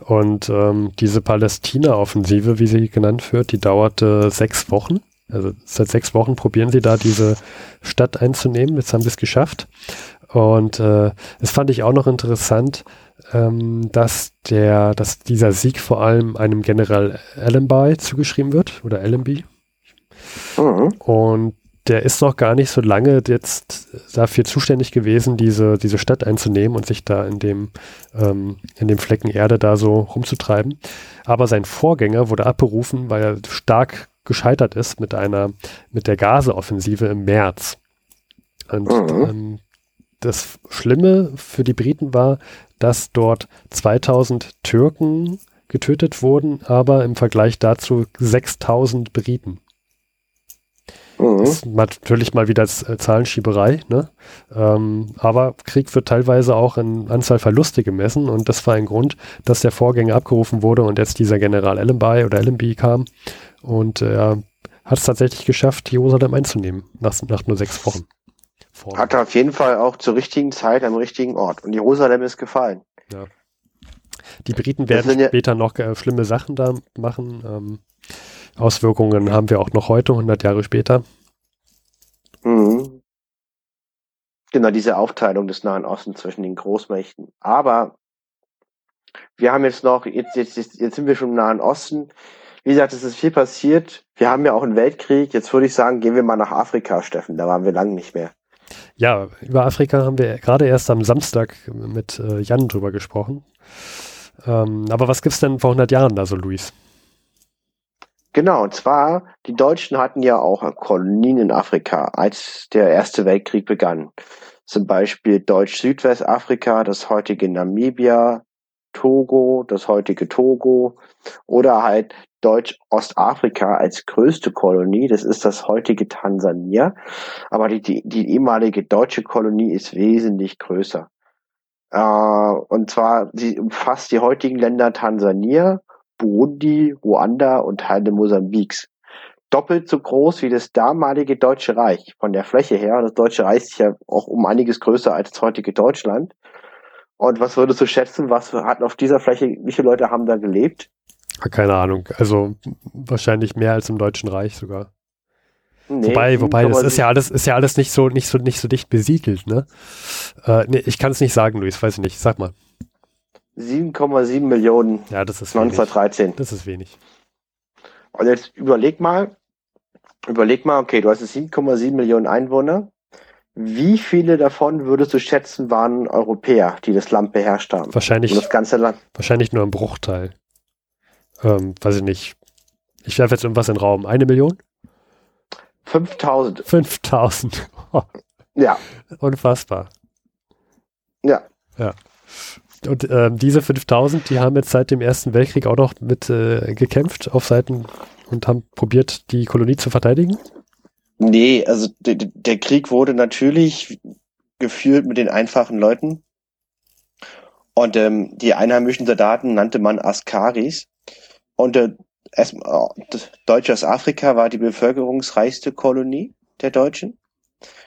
Und ähm, diese Palästina-Offensive, wie sie genannt wird, die dauerte sechs Wochen. Also seit sechs Wochen probieren sie da diese Stadt einzunehmen. Jetzt haben sie es geschafft. Und äh, das fand ich auch noch interessant, ähm, dass der, dass dieser Sieg vor allem einem General Allenby zugeschrieben wird oder Allenby. Mhm. Und der ist noch gar nicht so lange jetzt dafür zuständig gewesen, diese, diese Stadt einzunehmen und sich da in dem, ähm, in dem Flecken Erde da so rumzutreiben. Aber sein Vorgänger wurde abberufen, weil er stark gescheitert ist mit einer, mit der Gaseoffensive im März. Und mhm. ähm, das Schlimme für die Briten war, dass dort 2000 Türken getötet wurden, aber im Vergleich dazu 6000 Briten. Mhm. Das ist natürlich mal wieder äh, Zahlenschieberei, ne? Ähm, aber Krieg wird teilweise auch in Anzahl Verluste gemessen und das war ein Grund, dass der Vorgänger abgerufen wurde und jetzt dieser General Allenby oder Allenby kam und er äh, hat es tatsächlich geschafft, Jerusalem einzunehmen, nach, nach nur sechs Wochen. Vor. Hat er auf jeden Fall auch zur richtigen Zeit am richtigen Ort und Jerusalem ist gefallen. Ja. Die Briten werden ja später noch äh, schlimme Sachen da machen. Ähm, Auswirkungen haben wir auch noch heute, 100 Jahre später. Mhm. Genau, diese Aufteilung des Nahen Ostens zwischen den Großmächten. Aber wir haben jetzt noch, jetzt, jetzt, jetzt sind wir schon im Nahen Osten. Wie gesagt, es ist viel passiert. Wir haben ja auch einen Weltkrieg. Jetzt würde ich sagen, gehen wir mal nach Afrika, Steffen. Da waren wir lange nicht mehr. Ja, über Afrika haben wir gerade erst am Samstag mit äh, Jan drüber gesprochen. Ähm, aber was gibt's denn vor 100 Jahren da so, Luis? Genau, und zwar, die Deutschen hatten ja auch Kolonien in Afrika, als der Erste Weltkrieg begann. Zum Beispiel Deutsch-Südwestafrika, das heutige Namibia, Togo, das heutige Togo oder halt Deutsch-Ostafrika als größte Kolonie, das ist das heutige Tansania. Aber die, die, die ehemalige deutsche Kolonie ist wesentlich größer. Äh, und zwar, sie umfasst die heutigen Länder Tansania, Burundi, Ruanda und Teile Mosambiks. Doppelt so groß wie das damalige Deutsche Reich von der Fläche her. Das Deutsche Reich ist ja auch um einiges größer als das heutige Deutschland. Und was würdest du schätzen, was hatten auf dieser Fläche, wie viele Leute haben da gelebt? Keine Ahnung. Also wahrscheinlich mehr als im Deutschen Reich sogar. Nee, wobei, wobei, das ist ja alles, ist ja alles nicht so, nicht so, nicht so dicht besiedelt, ne? Äh, nee, ich kann es nicht sagen, Luis, weiß ich nicht. Sag mal. 7,7 Millionen. Ja, das ist 1913. Wenig. Das ist wenig. Und jetzt überleg mal, überleg mal, okay, du hast 7,7 Millionen Einwohner. Wie viele davon würdest du schätzen, waren Europäer, die das Land beherrscht haben? Wahrscheinlich. das ganze Land. Wahrscheinlich nur ein Bruchteil. Ähm, weiß ich nicht. Ich werfe jetzt irgendwas in den Raum. Eine Million? 5000. 5000. ja. Unfassbar. Ja. Ja. Und äh, diese 5000, die haben jetzt seit dem Ersten Weltkrieg auch noch mit äh, gekämpft auf Seiten und haben probiert, die Kolonie zu verteidigen? Nee, also der Krieg wurde natürlich geführt mit den einfachen Leuten. Und ähm, die einheimischen Soldaten nannte man Askaris. Und äh, erst, äh, Deutsches Afrika war die bevölkerungsreichste Kolonie der Deutschen.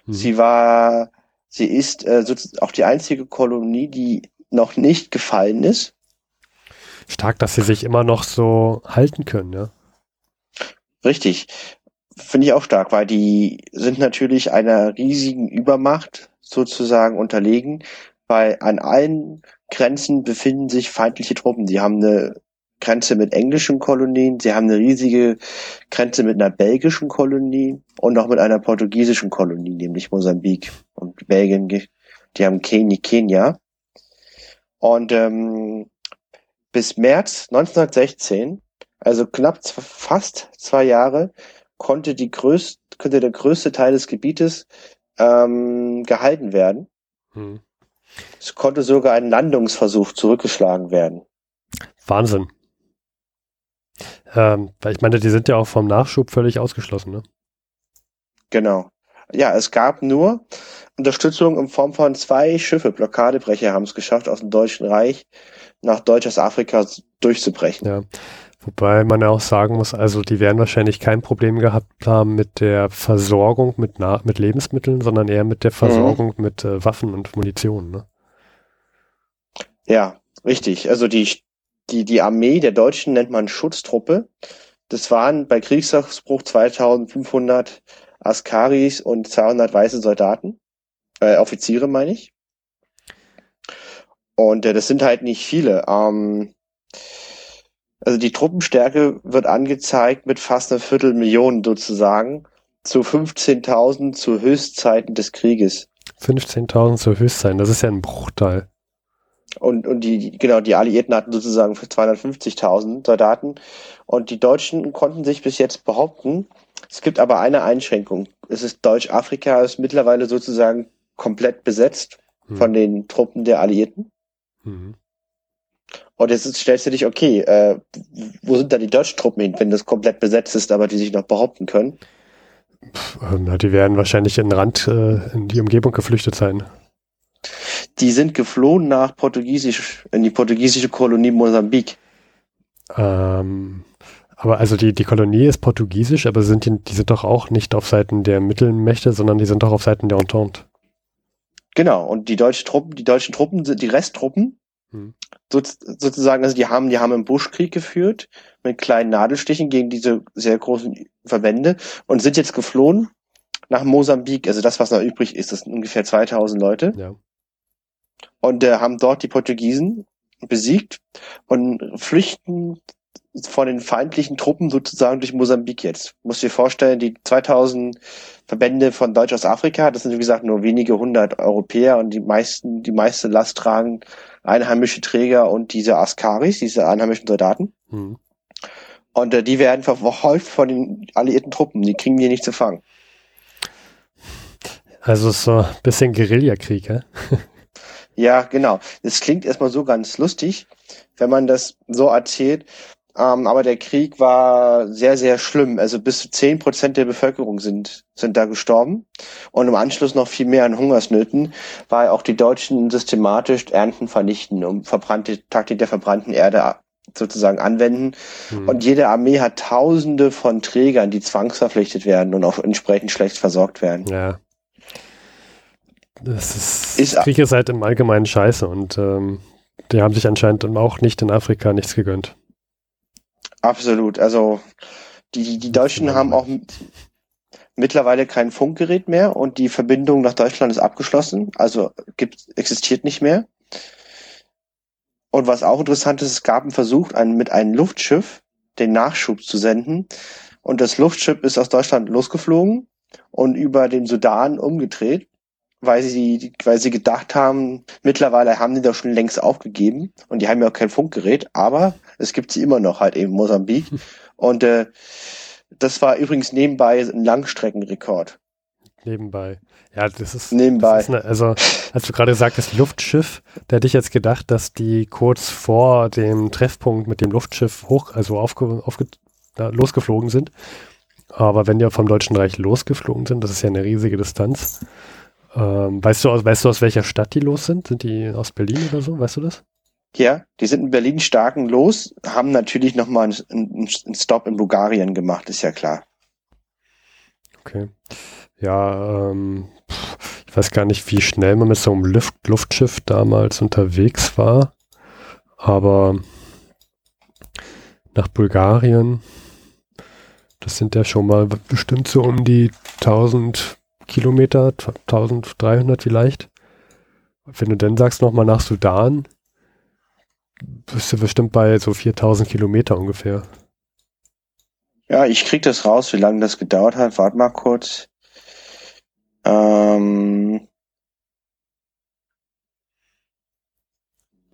Mhm. Sie war, sie ist äh, auch die einzige Kolonie, die noch nicht gefallen ist. Stark, dass sie sich immer noch so halten können, ja. Richtig. Finde ich auch stark, weil die sind natürlich einer riesigen Übermacht sozusagen unterlegen, weil an allen Grenzen befinden sich feindliche Truppen. Sie haben eine Grenze mit englischen Kolonien, sie haben eine riesige Grenze mit einer belgischen Kolonie und auch mit einer portugiesischen Kolonie, nämlich Mosambik und Belgien, die haben Kenia, Kenia. Und ähm, bis März 1916, also knapp fast zwei Jahre, konnte die größte, konnte der größte Teil des Gebietes ähm, gehalten werden. Hm. Es konnte sogar ein Landungsversuch zurückgeschlagen werden. Wahnsinn. Ähm, weil ich meine, die sind ja auch vom Nachschub völlig ausgeschlossen, ne? Genau. Ja, es gab nur Unterstützung in Form von zwei Schiffe. Blockadebrecher haben es geschafft, aus dem Deutschen Reich nach deutsches Afrika durchzubrechen. Ja. Wobei man ja auch sagen muss, also die werden wahrscheinlich kein Problem gehabt haben mit der Versorgung mit, Na mit Lebensmitteln, sondern eher mit der Versorgung mhm. mit äh, Waffen und Munition. Ne? Ja, richtig. Also die, die, die Armee der Deutschen nennt man Schutztruppe. Das waren bei Kriegsausbruch 2500 Askaris und 200 weiße Soldaten. Äh, Offiziere meine ich. Und äh, das sind halt nicht viele. Ähm, also die Truppenstärke wird angezeigt mit fast einer Viertelmillion sozusagen zu 15.000 zu Höchstzeiten des Krieges. 15.000 zu Höchstzeiten, das ist ja ein Bruchteil. Und, und die, genau, die Alliierten hatten sozusagen 250.000 Soldaten. Und die Deutschen konnten sich bis jetzt behaupten. Es gibt aber eine Einschränkung. Es ist Deutsch-Afrika ist mittlerweile sozusagen komplett besetzt hm. von den Truppen der Alliierten. Mhm. Und jetzt stellst du dich, okay, äh, wo sind da die deutschen Truppen hin, wenn das komplett besetzt ist, aber die sich noch behaupten können? Na, die werden wahrscheinlich in den Rand, äh, in die Umgebung geflüchtet sein. Die sind geflohen nach Portugiesisch, in die portugiesische Kolonie Mosambik. Ähm, aber also die, die Kolonie ist portugiesisch, aber sind die, die sind doch auch nicht auf Seiten der Mittelmächte, sondern die sind doch auf Seiten der Entente. Genau, und die deutschen Truppen, die deutschen Truppen sind die Resttruppen, hm. so, sozusagen, also die haben, die haben einen Buschkrieg geführt mit kleinen Nadelstichen gegen diese sehr großen Verbände und sind jetzt geflohen nach Mosambik. Also das, was noch übrig ist, das sind ungefähr 2000 Leute. Ja. Und äh, haben dort die Portugiesen besiegt und flüchten vor den feindlichen Truppen sozusagen durch Mosambik jetzt. Muss dir vorstellen, die 2000 Verbände von Deutsch aus Afrika, das sind wie gesagt nur wenige hundert Europäer und die meisten, die meiste Last tragen einheimische Träger und diese Askaris, diese einheimischen Soldaten. Mhm. Und äh, die werden verfolgt von den alliierten Truppen, die kriegen die nicht zu fangen. Also so ein bisschen Guerillakrieg, ja? ja, genau. Das klingt erstmal so ganz lustig, wenn man das so erzählt. Ähm, aber der Krieg war sehr, sehr schlimm. Also bis zu zehn Prozent der Bevölkerung sind, sind da gestorben. Und im Anschluss noch viel mehr an Hungersnöten, weil auch die Deutschen systematisch Ernten vernichten, um verbrannte, Taktik der verbrannten Erde sozusagen anwenden. Mhm. Und jede Armee hat tausende von Trägern, die zwangsverpflichtet werden und auch entsprechend schlecht versorgt werden. Ja. Das ist, ist Krieg ist halt im Allgemeinen scheiße und ähm, die haben sich anscheinend auch nicht in Afrika nichts gegönnt. Absolut. Also die, die Deutschen haben auch mittlerweile kein Funkgerät mehr und die Verbindung nach Deutschland ist abgeschlossen, also gibt, existiert nicht mehr. Und was auch interessant ist, es gab einen Versuch, einen, mit einem Luftschiff den Nachschub zu senden. Und das Luftschiff ist aus Deutschland losgeflogen und über den Sudan umgedreht, weil sie, weil sie gedacht haben, mittlerweile haben die doch schon längst aufgegeben und die haben ja auch kein Funkgerät, aber es gibt sie immer noch halt eben Mosambik. Und äh, das war übrigens nebenbei ein Langstreckenrekord. Nebenbei. Ja, das ist. Nebenbei. Das ist eine, also, als du gerade sagtest, Luftschiff, da hätte ich jetzt gedacht, dass die kurz vor dem Treffpunkt mit dem Luftschiff hoch, also aufge, aufge, ja, losgeflogen sind. Aber wenn die vom Deutschen Reich losgeflogen sind, das ist ja eine riesige Distanz. Ähm, weißt, du aus, weißt du, aus welcher Stadt die los sind? Sind die aus Berlin oder so? Weißt du das? Ja, die sind in Berlin starken los, haben natürlich nochmal einen, einen Stop in Bulgarien gemacht, ist ja klar. Okay. Ja, ähm, ich weiß gar nicht, wie schnell man mit so einem Luft Luftschiff damals unterwegs war, aber nach Bulgarien, das sind ja schon mal bestimmt so um die 1000 Kilometer, 1300 vielleicht. Wenn du dann sagst, nochmal nach Sudan, bist du bestimmt bei so 4000 Kilometer ungefähr. Ja, ich krieg das raus, wie lange das gedauert hat. Warte mal kurz. Ähm,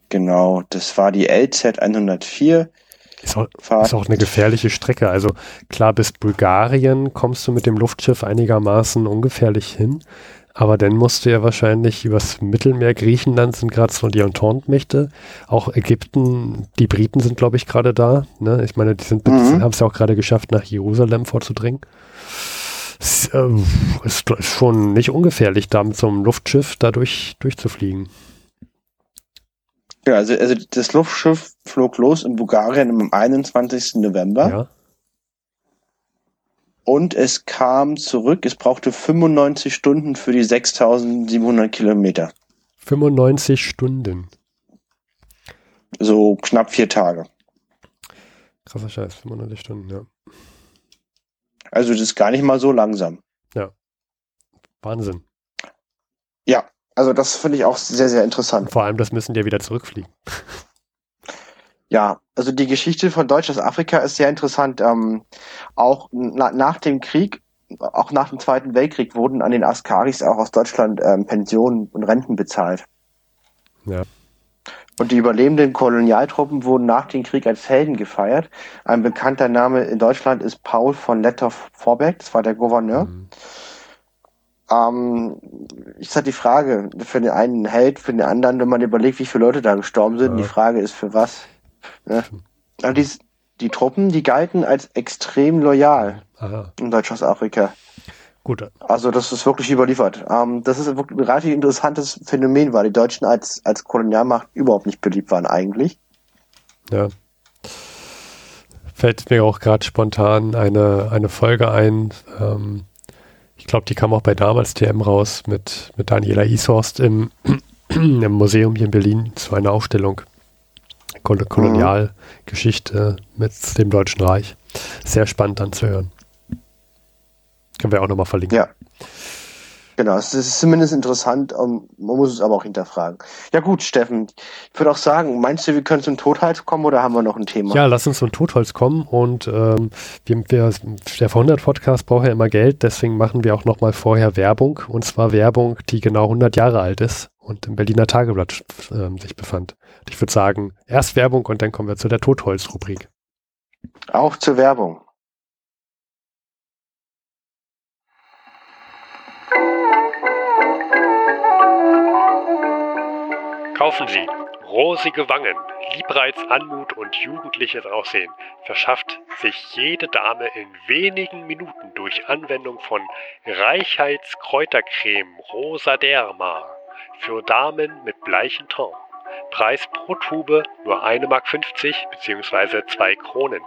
genau, das war die LZ 104. Ist auch, ist auch, eine gefährliche Strecke. Also klar, bis Bulgarien kommst du mit dem Luftschiff einigermaßen ungefährlich hin. Aber dann musst du ja wahrscheinlich übers Mittelmeer, Griechenland sind gerade so die Entente-Mächte, auch Ägypten, die Briten sind, glaube ich, gerade da. Ne? Ich meine, die sind, mhm. haben es ja auch gerade geschafft, nach Jerusalem vorzudringen. Es äh, ist, ist schon nicht ungefährlich, da mit so einem Luftschiff da durch, durchzufliegen. Ja, also, also das Luftschiff flog los in Bulgarien am 21. November. Ja. Und es kam zurück, es brauchte 95 Stunden für die 6700 Kilometer. 95 Stunden. So knapp vier Tage. krasser Scheiß, 95 Stunden, ja. Also das ist gar nicht mal so langsam. Wahnsinn. Ja, also das finde ich auch sehr, sehr interessant. Vor allem, das müssen die ja wieder zurückfliegen. Ja, also die Geschichte von Deutsch aus Afrika ist sehr interessant. Ähm, auch na, nach dem Krieg, auch nach dem Zweiten Weltkrieg wurden an den Askaris auch aus Deutschland ähm, Pensionen und Renten bezahlt. Ja. Und die überlebenden Kolonialtruppen wurden nach dem Krieg als Helden gefeiert. Ein bekannter Name in Deutschland ist Paul von Lettow-Vorbeck, das war der Gouverneur. Mhm. Ähm, ist halt die Frage, für den einen ein Held, für den anderen, wenn man überlegt, wie viele Leute da gestorben sind, Ja. die Frage ist für was. Ne? Also die, die Truppen, die galten als extrem loyal Aha. in Deutsch-Ostafrika. Gut, Also das ist wirklich überliefert. Ähm, das ist wirklich ein relativ interessantes Phänomen, weil die Deutschen als, als Kolonialmacht überhaupt nicht beliebt waren eigentlich. ja. Fällt mir auch gerade spontan eine, eine Folge ein. Ähm, ich glaube, die kam auch bei damals TM raus mit, mit Daniela Ishorst im, im Museum hier in Berlin zu einer Ausstellung. Kol Kolonialgeschichte mit dem Deutschen Reich. Sehr spannend anzuhören. Können wir auch nochmal verlinken. Ja. Genau, es ist zumindest interessant, ähm, man muss es aber auch hinterfragen. Ja gut, Steffen, ich würde auch sagen, meinst du, wir können zum Tothals kommen oder haben wir noch ein Thema? Ja, lass uns zum Totholz kommen und ähm, wir, wir, der Verhundert-Podcast braucht ja immer Geld, deswegen machen wir auch nochmal vorher Werbung und zwar Werbung, die genau 100 Jahre alt ist und im Berliner Tageblatt ähm, sich befand. Und ich würde sagen, erst Werbung und dann kommen wir zu der Totholz-Rubrik. Auf zur Werbung. Kaufen Sie rosige Wangen, Liebreiz, Anmut und jugendliches Aussehen verschafft sich jede Dame in wenigen Minuten durch Anwendung von Reichheitskräutercreme Rosa Derma für Damen mit bleichem Ton. Preis pro Tube nur 1,50 Mark bzw. 2 Kronen.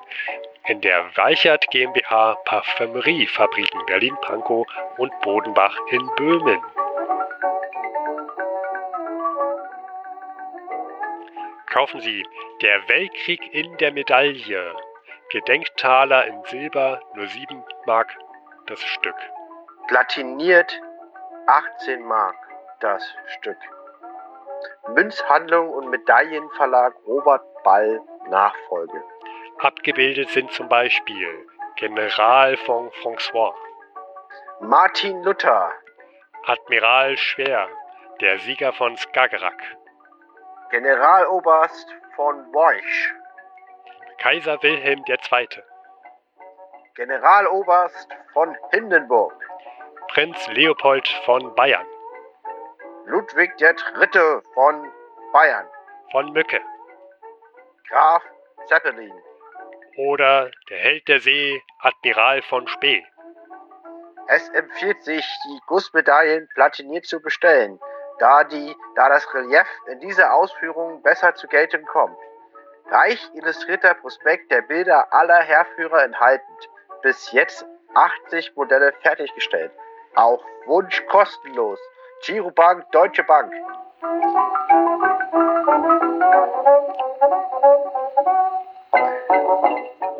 In der Weichert GmbH Parfümeriefabriken Berlin-Pankow und Bodenbach in Böhmen. Kaufen Sie Der Weltkrieg in der Medaille. Gedenktaler in Silber, nur 7 Mark das Stück. Platiniert 18 Mark das Stück. Münzhandlung und Medaillenverlag Robert Ball Nachfolge. Abgebildet sind zum Beispiel General von François, Martin Luther, Admiral Schwer, der Sieger von Skagerrak, Generaloberst von Borch, Kaiser Wilhelm II., Generaloberst von Hindenburg, Prinz Leopold von Bayern, Ludwig III. von Bayern, von Mücke Graf Zeppelin, oder der Held der See, Admiral von Spee. Es empfiehlt sich, die Gussmedaillen platiniert zu bestellen, da, die, da das Relief in dieser Ausführung besser zur Geltung kommt. Reich illustrierter Prospekt der Bilder aller Heerführer enthaltend. Bis jetzt 80 Modelle fertiggestellt. Auf Wunsch kostenlos. Girobank Deutsche Bank.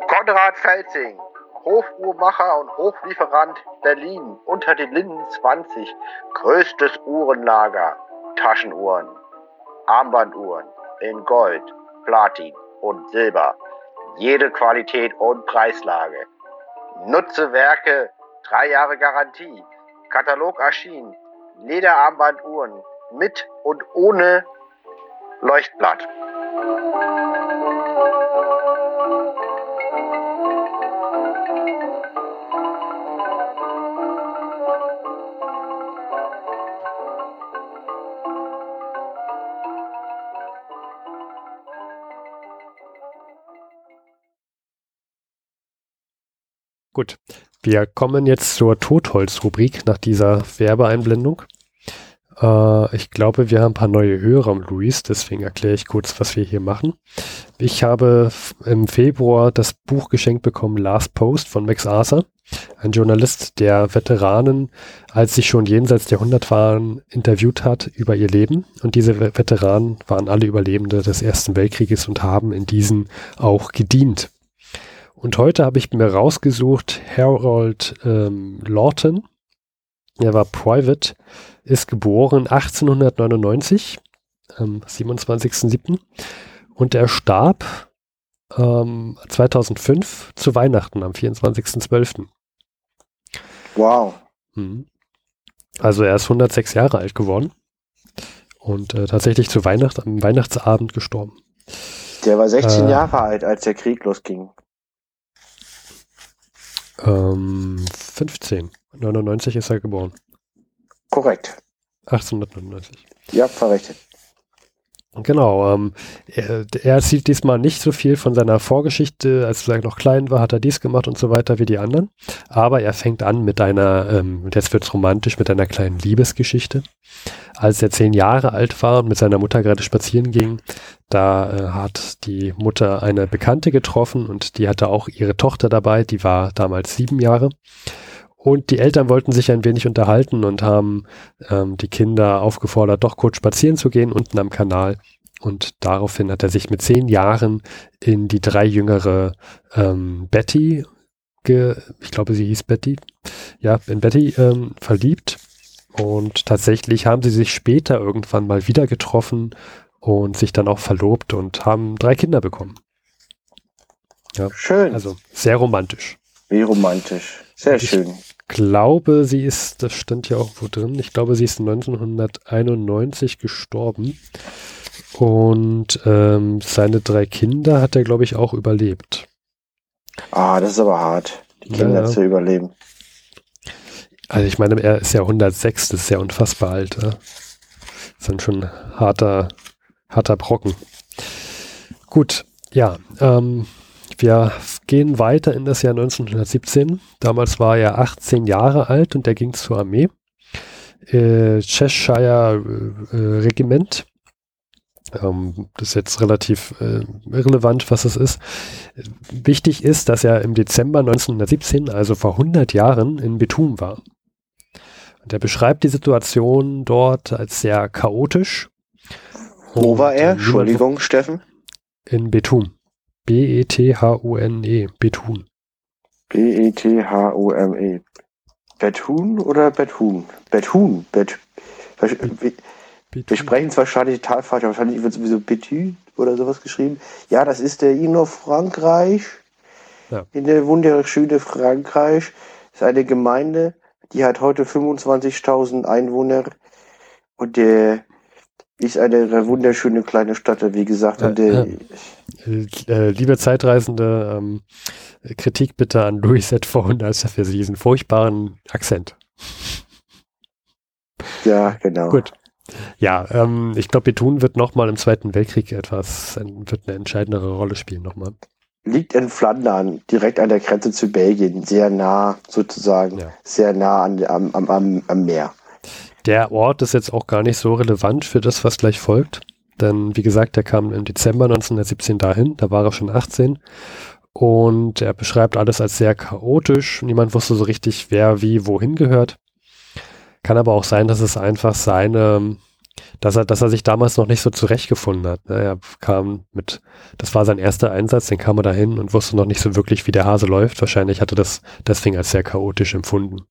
Konrad Felsing, Hofuhrmacher und Hoflieferant Berlin, unter den Linden 20, größtes Uhrenlager, Taschenuhren, Armbanduhren in Gold, Platin und Silber, jede Qualität und Preislage. Nutze Werke, drei Jahre Garantie, Katalog erschienen, Lederarmbanduhren mit und ohne Leuchtblatt. Gut, wir kommen jetzt zur Totholz-Rubrik nach dieser Werbeeinblendung. Äh, ich glaube, wir haben ein paar neue Hörer, Luis, deswegen erkläre ich kurz, was wir hier machen. Ich habe im Februar das Buch geschenkt bekommen, Last Post von Max Arthur, ein Journalist, der Veteranen, als sie schon jenseits der 100 waren, interviewt hat über ihr Leben. Und diese Ve- Veteranen waren alle Überlebende des Ersten Weltkrieges und haben in diesen auch gedient. Und heute habe ich mir rausgesucht, Harold ähm, Lawton, er war Private, ist geboren 1899, am 27.07. Und er starb ähm, 2005 zu Weihnachten am 24.12. Wow. Mhm. Also er ist 106 Jahre alt geworden und äh, tatsächlich zu Weihnachten, am Weihnachtsabend gestorben. Der war 16 Äh. Jahre alt, als der Krieg losging. Ähm, 15. 99 ist er geboren. Korrekt. 1899. Ja, verrechnet. Genau, ähm, er, er erzählt diesmal nicht so viel von seiner Vorgeschichte, als er noch klein war, hat er dies gemacht und so weiter wie die anderen. Aber er fängt an mit einer, ähm, jetzt wird's romantisch, mit einer kleinen Liebesgeschichte. Als er zehn Jahre alt war und mit seiner Mutter gerade spazieren ging, da äh, hat die Mutter eine Bekannte getroffen und die hatte auch ihre Tochter dabei, die war damals sieben Jahre. Und die Eltern wollten sich ein wenig unterhalten und haben ähm, die Kinder aufgefordert, doch kurz spazieren zu gehen unten am Kanal. Und daraufhin hat er sich mit zehn Jahren in die drei jüngere ähm, Betty, ich glaube, sie hieß Betty, ja, in Betty ähm, verliebt. Und tatsächlich haben sie sich später irgendwann mal wieder getroffen und sich dann auch verlobt und haben drei Kinder bekommen. Schön. Also sehr romantisch. Wie romantisch. Sehr Ich- schön. glaube, sie ist, das stand ja auch wo drin, ich glaube, sie ist 1991 gestorben. Und ähm, seine drei Kinder hat er, glaube ich, auch überlebt. Ah, das ist aber hart, die Kinder ja. zu überleben. Also ich meine, er ist ja 106, das ist ja unfassbar alt. Ja? Das ist dann schon harter, harter Brocken. Gut, ja, ähm, wir gehen weiter in das Jahr 1917. Damals war er 18 Jahre alt und er ging zur Armee. Äh, Cheshire äh, äh, Regiment. Ähm, das ist jetzt relativ äh, irrelevant, was es ist. Äh, Wichtig ist, dass er im Dezember 1917, also vor 100 Jahren, in Bethune war. Und er beschreibt die Situation dort als sehr chaotisch. Wo war äh, er? niemand Entschuldigung, Steffen. in Bethune. B-E-T-H-U-N-E. Bethune. B-E-T-H-O-M-E. Bethune oder Bethune? Bethune. Bet wir, sprechen es wahrscheinlich total falsch, aber wahrscheinlich wird es sowieso Bethune oder sowas geschrieben. Ja, das ist der in Frankreich. Ja. In der wunderschöne Frankreich. Das ist eine Gemeinde, die hat heute 25.000 Einwohner und der ist eine wunderschöne kleine Stadt, wie gesagt. Äh, Äh, äh, liebe Zeitreisende, ähm, Kritik bitte an Louis Z. Vorhundert für diesen furchtbaren Akzent. ja, genau. Gut. Ja, ähm, ich glaube, Bethune wird nochmal im Zweiten Weltkrieg etwas, wird eine entscheidendere Rolle spielen nochmal. Liegt in Flandern, direkt an der Grenze zu Belgien, sehr nah sozusagen, Ja. sehr nah an, am, am, am Meer. Der Ort ist jetzt auch gar nicht so relevant für das, was gleich folgt. Denn wie gesagt, er kam im Dezember 1917 dahin, da war er schon 18. Und er beschreibt alles als sehr chaotisch. Niemand wusste so richtig, wer wie wohin gehört. Kann aber auch sein, dass es einfach seine, dass er, dass er sich damals noch nicht so zurechtgefunden hat. ne? Er kam mit, das war sein erster Einsatz, den kam er dahin und wusste noch nicht so wirklich, wie der Hase läuft. Wahrscheinlich hatte das deswegen als sehr chaotisch empfunden.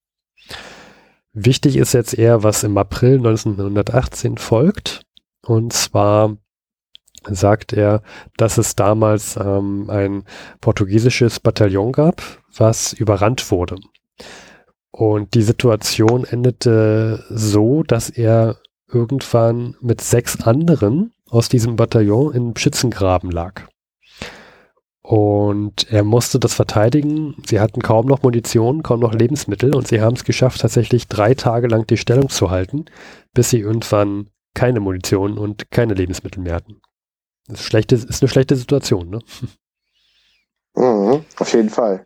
Wichtig ist jetzt eher, was im April 1918 folgt. Und zwar sagt er, dass es damals ähm, ein portugiesisches Bataillon gab, was überrannt wurde. Und die Situation endete so, dass er irgendwann mit sechs anderen aus diesem Bataillon im Schützengraben lag. Und er musste das verteidigen. Sie hatten kaum noch Munition, kaum noch Lebensmittel und sie haben es geschafft, tatsächlich drei Tage lang die Stellung zu halten, bis sie irgendwann keine Munition und keine Lebensmittel mehr hatten. Das ist, schlechte, ist eine schlechte Situation, ne? Mhm, auf jeden Fall.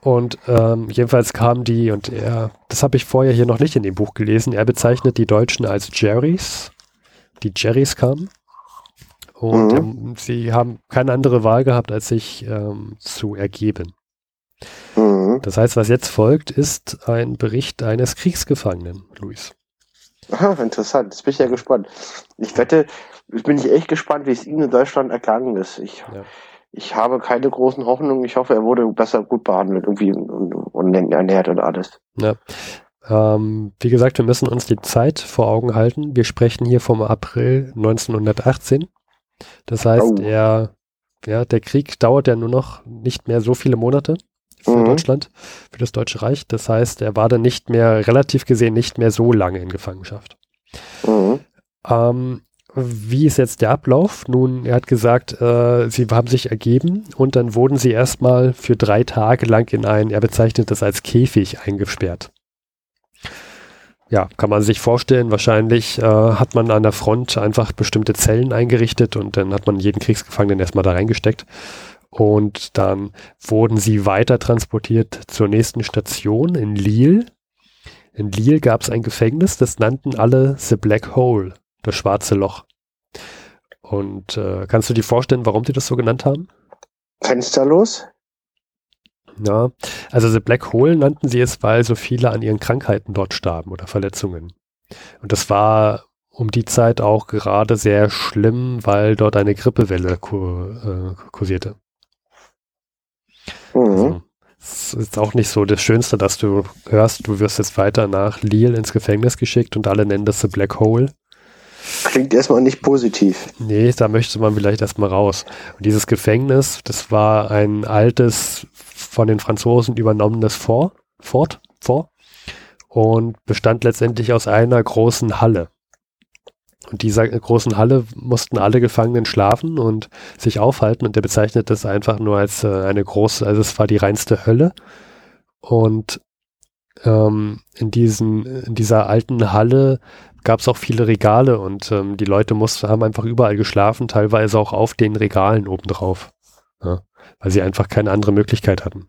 Und ähm, jedenfalls kamen die, und er, das habe ich vorher hier noch nicht in dem Buch gelesen, er bezeichnet die Deutschen als Jerrys. Die Jerrys kamen. Und ähm, sie haben keine andere Wahl gehabt, als sich ähm, zu ergeben. Mhm. Das heißt, was jetzt folgt, ist ein Bericht eines Kriegsgefangenen, Luis. Aha, interessant. Jetzt bin ich ja gespannt. Ich wette, ich bin ich echt gespannt, wie es Ihnen in Deutschland ergangen ist. Ich, Ja. ich habe keine großen Hoffnungen. Ich hoffe, er wurde besser gut behandelt irgendwie und, und ernährt und alles. Ja. Ähm, wie gesagt, wir müssen uns die Zeit vor Augen halten. Wir sprechen hier vom April 1918. Das heißt, oh. der, ja, der Krieg dauert ja nur noch nicht mehr so viele Monate für mhm. Deutschland, für das Deutsche Reich. Das heißt, er war dann nicht mehr, relativ gesehen, nicht mehr so lange in Gefangenschaft. Mhm. Ähm, wie ist jetzt der Ablauf? Nun, er hat gesagt, äh, sie haben sich ergeben und dann wurden sie erstmal für drei Tage lang in ein, er bezeichnet das als Käfig eingesperrt. Ja, kann man sich vorstellen, wahrscheinlich äh, hat man an der Front einfach bestimmte Zellen eingerichtet und dann hat man jeden Kriegsgefangenen erstmal da reingesteckt. Und dann wurden sie weiter transportiert zur nächsten Station in Lille. In Lille gab es ein Gefängnis, das nannten alle The Black Hole das schwarze Loch. Und äh, kannst du dir vorstellen, warum die das so genannt haben? Fensterlos? Ja, also The Black Hole nannten sie es, weil so viele an ihren Krankheiten dort starben oder Verletzungen. Und das war um die Zeit auch gerade sehr schlimm, weil dort eine Grippewelle kur, äh, kursierte. Mhm. Also, es ist auch nicht so das Schönste, dass du hörst, du wirst jetzt weiter nach Lille ins Gefängnis geschickt und alle nennen das The Black Hole. Klingt erstmal nicht positiv. Nee, da möchte man vielleicht erstmal raus. Und dieses Gefängnis, das war ein altes, von den Franzosen übernommenes Fort, Fort, Fort und bestand letztendlich aus einer großen Halle. Und dieser großen Halle mussten alle Gefangenen schlafen und sich aufhalten und der bezeichnet das einfach nur als äh, eine große, also es war die reinste Hölle. Und ähm, in, diesen, in dieser alten Halle gab es auch viele Regale und ähm, die Leute mussten, haben einfach überall geschlafen, teilweise auch auf den Regalen obendrauf. Ja, weil sie einfach keine andere Möglichkeit hatten.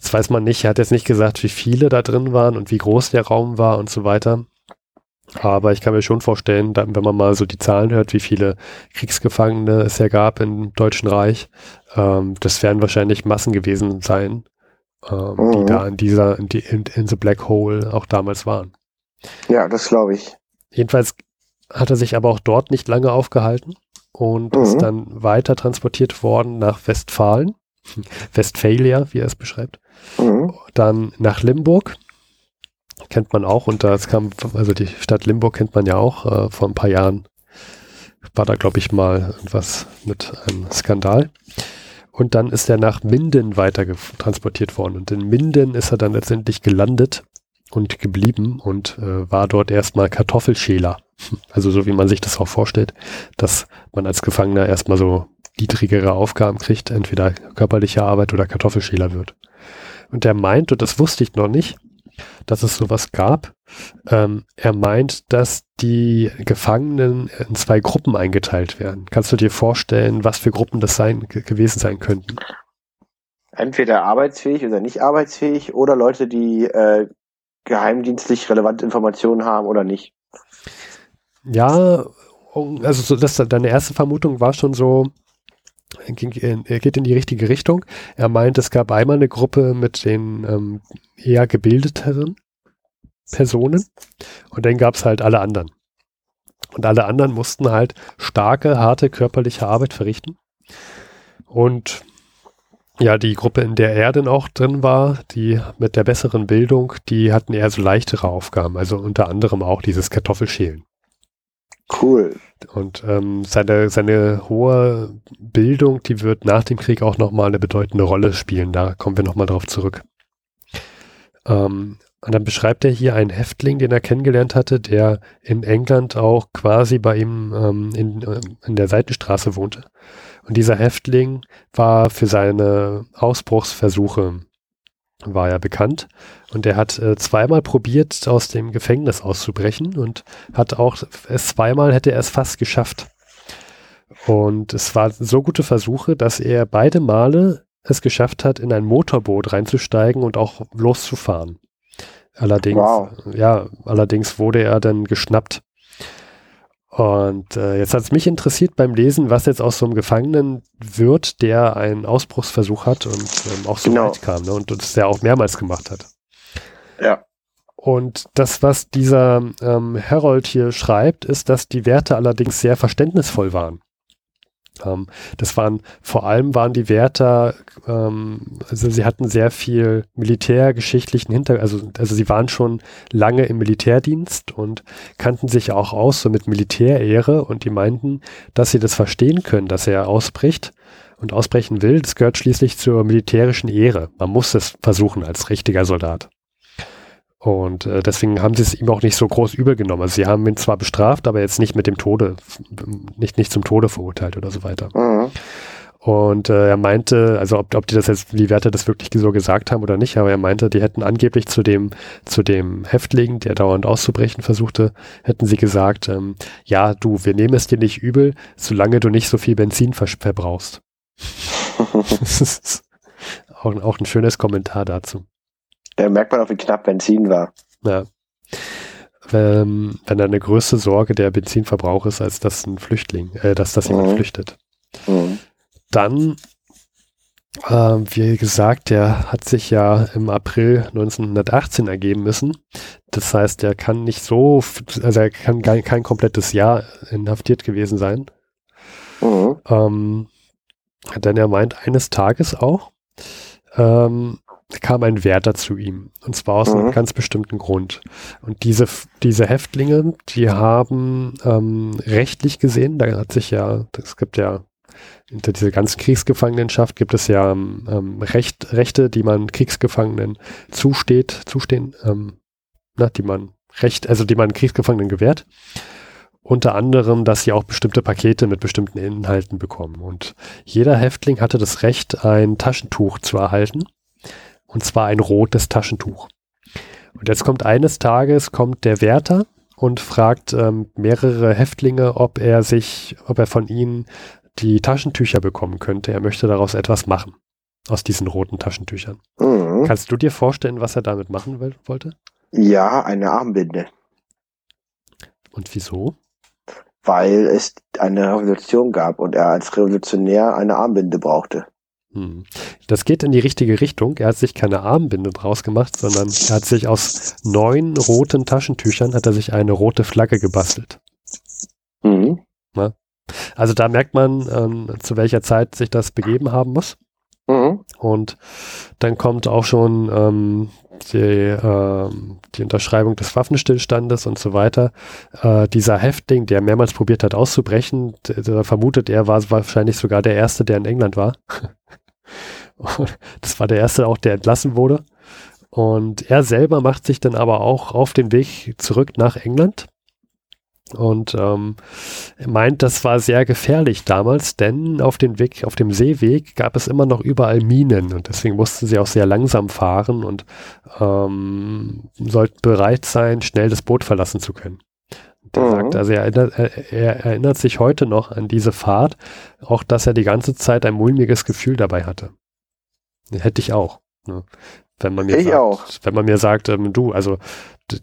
Das weiß man nicht. Er hat jetzt nicht gesagt, wie viele da drin waren und wie groß der Raum war und so weiter. Aber ich kann mir schon vorstellen, wenn man mal so die Zahlen hört, wie viele Kriegsgefangene es ja gab im Deutschen Reich, ähm, das werden wahrscheinlich Massen gewesen sein, ähm, mhm. die da in dieser, in, die, in, in the Black Hole auch damals waren. Ja, das glaube ich. Jedenfalls hat er sich aber auch dort nicht lange aufgehalten und mhm. ist dann weiter transportiert worden nach Westfalen, Westphalia, wie er es beschreibt. Mhm. Dann nach Limburg, kennt man auch, und da kam, also die Stadt Limburg kennt man ja auch, äh, vor ein paar Jahren war da, glaube ich, mal irgendwas mit einem Skandal. Und dann ist er nach Minden weiter transportiert worden. Und in Minden ist er dann letztendlich gelandet und geblieben und äh, war dort erstmal Kartoffelschäler. Also so wie man sich das auch vorstellt, dass man als Gefangener erstmal so niedrigere Aufgaben kriegt, entweder körperliche Arbeit oder Kartoffelschäler wird. Und er meint, und das wusste ich noch nicht, dass es sowas gab. Ähm, er meint, dass die Gefangenen in zwei Gruppen eingeteilt werden. Kannst du dir vorstellen, was für Gruppen das sein, gewesen sein könnten? Entweder arbeitsfähig oder nicht arbeitsfähig oder Leute, die äh, geheimdienstlich relevante Informationen haben oder nicht. Ja, also so, das, deine erste Vermutung war schon so, er geht in die richtige Richtung. Er meint, es gab einmal eine Gruppe mit den ähm, eher gebildeteren Personen und dann gab es halt alle anderen. Und alle anderen mussten halt starke, harte körperliche Arbeit verrichten. Und ja, die Gruppe, in der er dann auch drin war, die mit der besseren Bildung, die hatten eher so leichtere Aufgaben, also unter anderem auch dieses Kartoffelschälen. Cool. Und ähm, seine, seine hohe Bildung, die wird nach dem Krieg auch nochmal eine bedeutende Rolle spielen. Da kommen wir nochmal drauf zurück. Ähm, und dann beschreibt er hier einen Häftling, den er kennengelernt hatte, der in England auch quasi bei ihm ähm, in, in der Seitenstraße wohnte. Und dieser Häftling war für seine Ausbruchsversuche war er bekannt und er hat äh, zweimal probiert, aus dem Gefängnis auszubrechen und hat auch es zweimal hätte er es fast geschafft. Und es war so gute Versuche, dass er beide Male es geschafft hat, in ein Motorboot reinzusteigen und auch loszufahren. Allerdings, wow. ja, allerdings wurde er dann geschnappt und äh, jetzt hat es mich interessiert beim Lesen, was jetzt aus so einem Gefangenen wird, der einen Ausbruchsversuch hat und ähm, auch so genau. weit kam ne? und das ja auch mehrmals gemacht hat. Ja. Und das, was dieser ähm, Harold hier schreibt, ist, dass die Werte allerdings sehr verständnisvoll waren. Ähm, das waren, vor allem waren die Wärter, ähm, also sie hatten sehr viel militärgeschichtlichen Hintergrund, also, also sie waren schon lange im Militärdienst und kannten sich auch aus so mit Militärehre und die meinten, dass sie das verstehen können, dass er ausbricht und ausbrechen will. Das gehört schließlich zur militärischen Ehre. Man muss es versuchen als richtiger Soldat. Und äh, deswegen haben sie es ihm auch nicht so groß übel genommen. Also sie haben ihn zwar bestraft, aber jetzt nicht mit dem Tode, nicht, nicht zum Tode verurteilt oder so weiter. Mhm. Und äh, er meinte, also ob, ob die das jetzt, die Wärter das wirklich so gesagt haben oder nicht, aber er meinte, die hätten angeblich zu dem, zu dem Häftling, der dauernd auszubrechen versuchte, hätten sie gesagt, ähm, ja, du, wir nehmen es dir nicht übel, solange du nicht so viel Benzin ver verbrauchst. auch, auch ein schönes Kommentar dazu. Da merkt man auch, wie knapp Benzin war. Ja. Ähm, wenn eine größere Sorge der Benzinverbrauch ist, als dass ein Flüchtling, äh, dass das jemand mhm. flüchtet. Mhm. Dann, äh, wie gesagt, der hat sich ja im April 1918 ergeben müssen. Das heißt, er kann nicht so, also er kann kein, kein komplettes Jahr inhaftiert gewesen sein. Mhm. Ähm, denn er meint eines Tages auch, ähm, kam ein Wärter zu ihm. Und zwar aus mhm. einem ganz bestimmten Grund. Und diese, diese Häftlinge, die haben ähm, rechtlich gesehen, da hat sich ja, es gibt ja hinter dieser ganzen Kriegsgefangenenschaft gibt es ja ähm, Recht, Rechte, die man Kriegsgefangenen zusteht, zustehen, ähm, na, die man Recht, also die man Kriegsgefangenen gewährt. Unter anderem, dass sie auch bestimmte Pakete mit bestimmten Inhalten bekommen. Und jeder Häftling hatte das Recht, ein Taschentuch zu erhalten und zwar ein rotes Taschentuch. Und jetzt kommt eines Tages, kommt der Wärter und fragt ähm, mehrere Häftlinge, ob er sich, ob er von ihnen die Taschentücher bekommen könnte. Er möchte daraus etwas machen. Aus diesen roten Taschentüchern. Mhm. Kannst du dir vorstellen, was er damit machen will, wollte? Ja, eine Armbinde. Und wieso? Weil es eine Revolution gab und er als Revolutionär eine Armbinde brauchte. Das geht in die richtige Richtung. Er hat sich keine Armbinde draus gemacht, sondern er hat sich aus neun roten Taschentüchern hat er sich eine rote Flagge gebastelt. Mhm. Also da merkt man, ähm, zu welcher Zeit sich das begeben haben muss. Mhm. Und dann kommt auch schon ähm, die, äh, die Unterschreibung des Waffenstillstandes und so weiter. Äh, dieser Häftling, der mehrmals probiert hat auszubrechen, der, vermutet er war wahrscheinlich sogar der Erste, der in England war. Das war der erste auch, der entlassen wurde. Und er selber macht sich dann aber auch auf den Weg zurück nach England und ähm, meint, das war sehr gefährlich damals, denn auf dem Weg, auf dem Seeweg gab es immer noch überall Minen und deswegen mussten sie auch sehr langsam fahren und ähm, sollten bereit sein, schnell das Boot verlassen zu können. Der mhm. sagt, also er erinnert, er, er erinnert sich heute noch an diese Fahrt, auch dass er die ganze Zeit ein mulmiges Gefühl dabei hatte. Hätte ich auch. Ne? Wenn man mir ich sagt, auch. wenn man mir sagt, ähm, du, also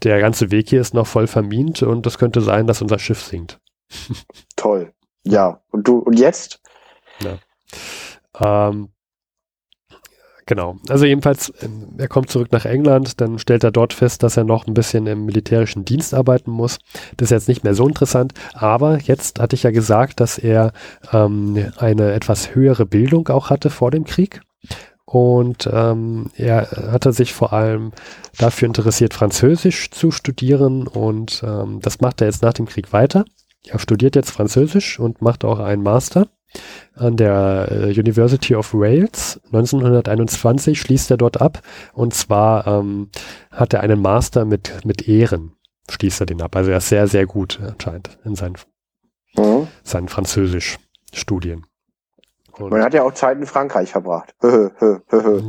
der ganze Weg hier ist noch voll vermint und es könnte sein, dass unser Schiff sinkt. Toll. Ja. Und du, und jetzt? Ja. Ähm, genau. Also jedenfalls, ähm, er kommt zurück nach England, dann stellt er dort fest, dass er noch ein bisschen im militärischen Dienst arbeiten muss. Das ist jetzt nicht mehr so interessant, aber jetzt hatte ich ja gesagt, dass er ähm, eine etwas höhere Bildung auch hatte vor dem Krieg. Und ähm, er hatte sich vor allem dafür interessiert, Französisch zu studieren und ähm, das macht er jetzt nach dem Krieg weiter. Er studiert jetzt Französisch und macht auch einen Master an der äh, University of Wales. 1921 schließt er dort ab und zwar ähm, hat er einen Master mit, mit Ehren, schließt er den ab. Also er ist sehr, sehr gut anscheinend in seinen, mhm. seinen Französisch-Studien. Und Man hat ja auch Zeit in Frankreich verbracht.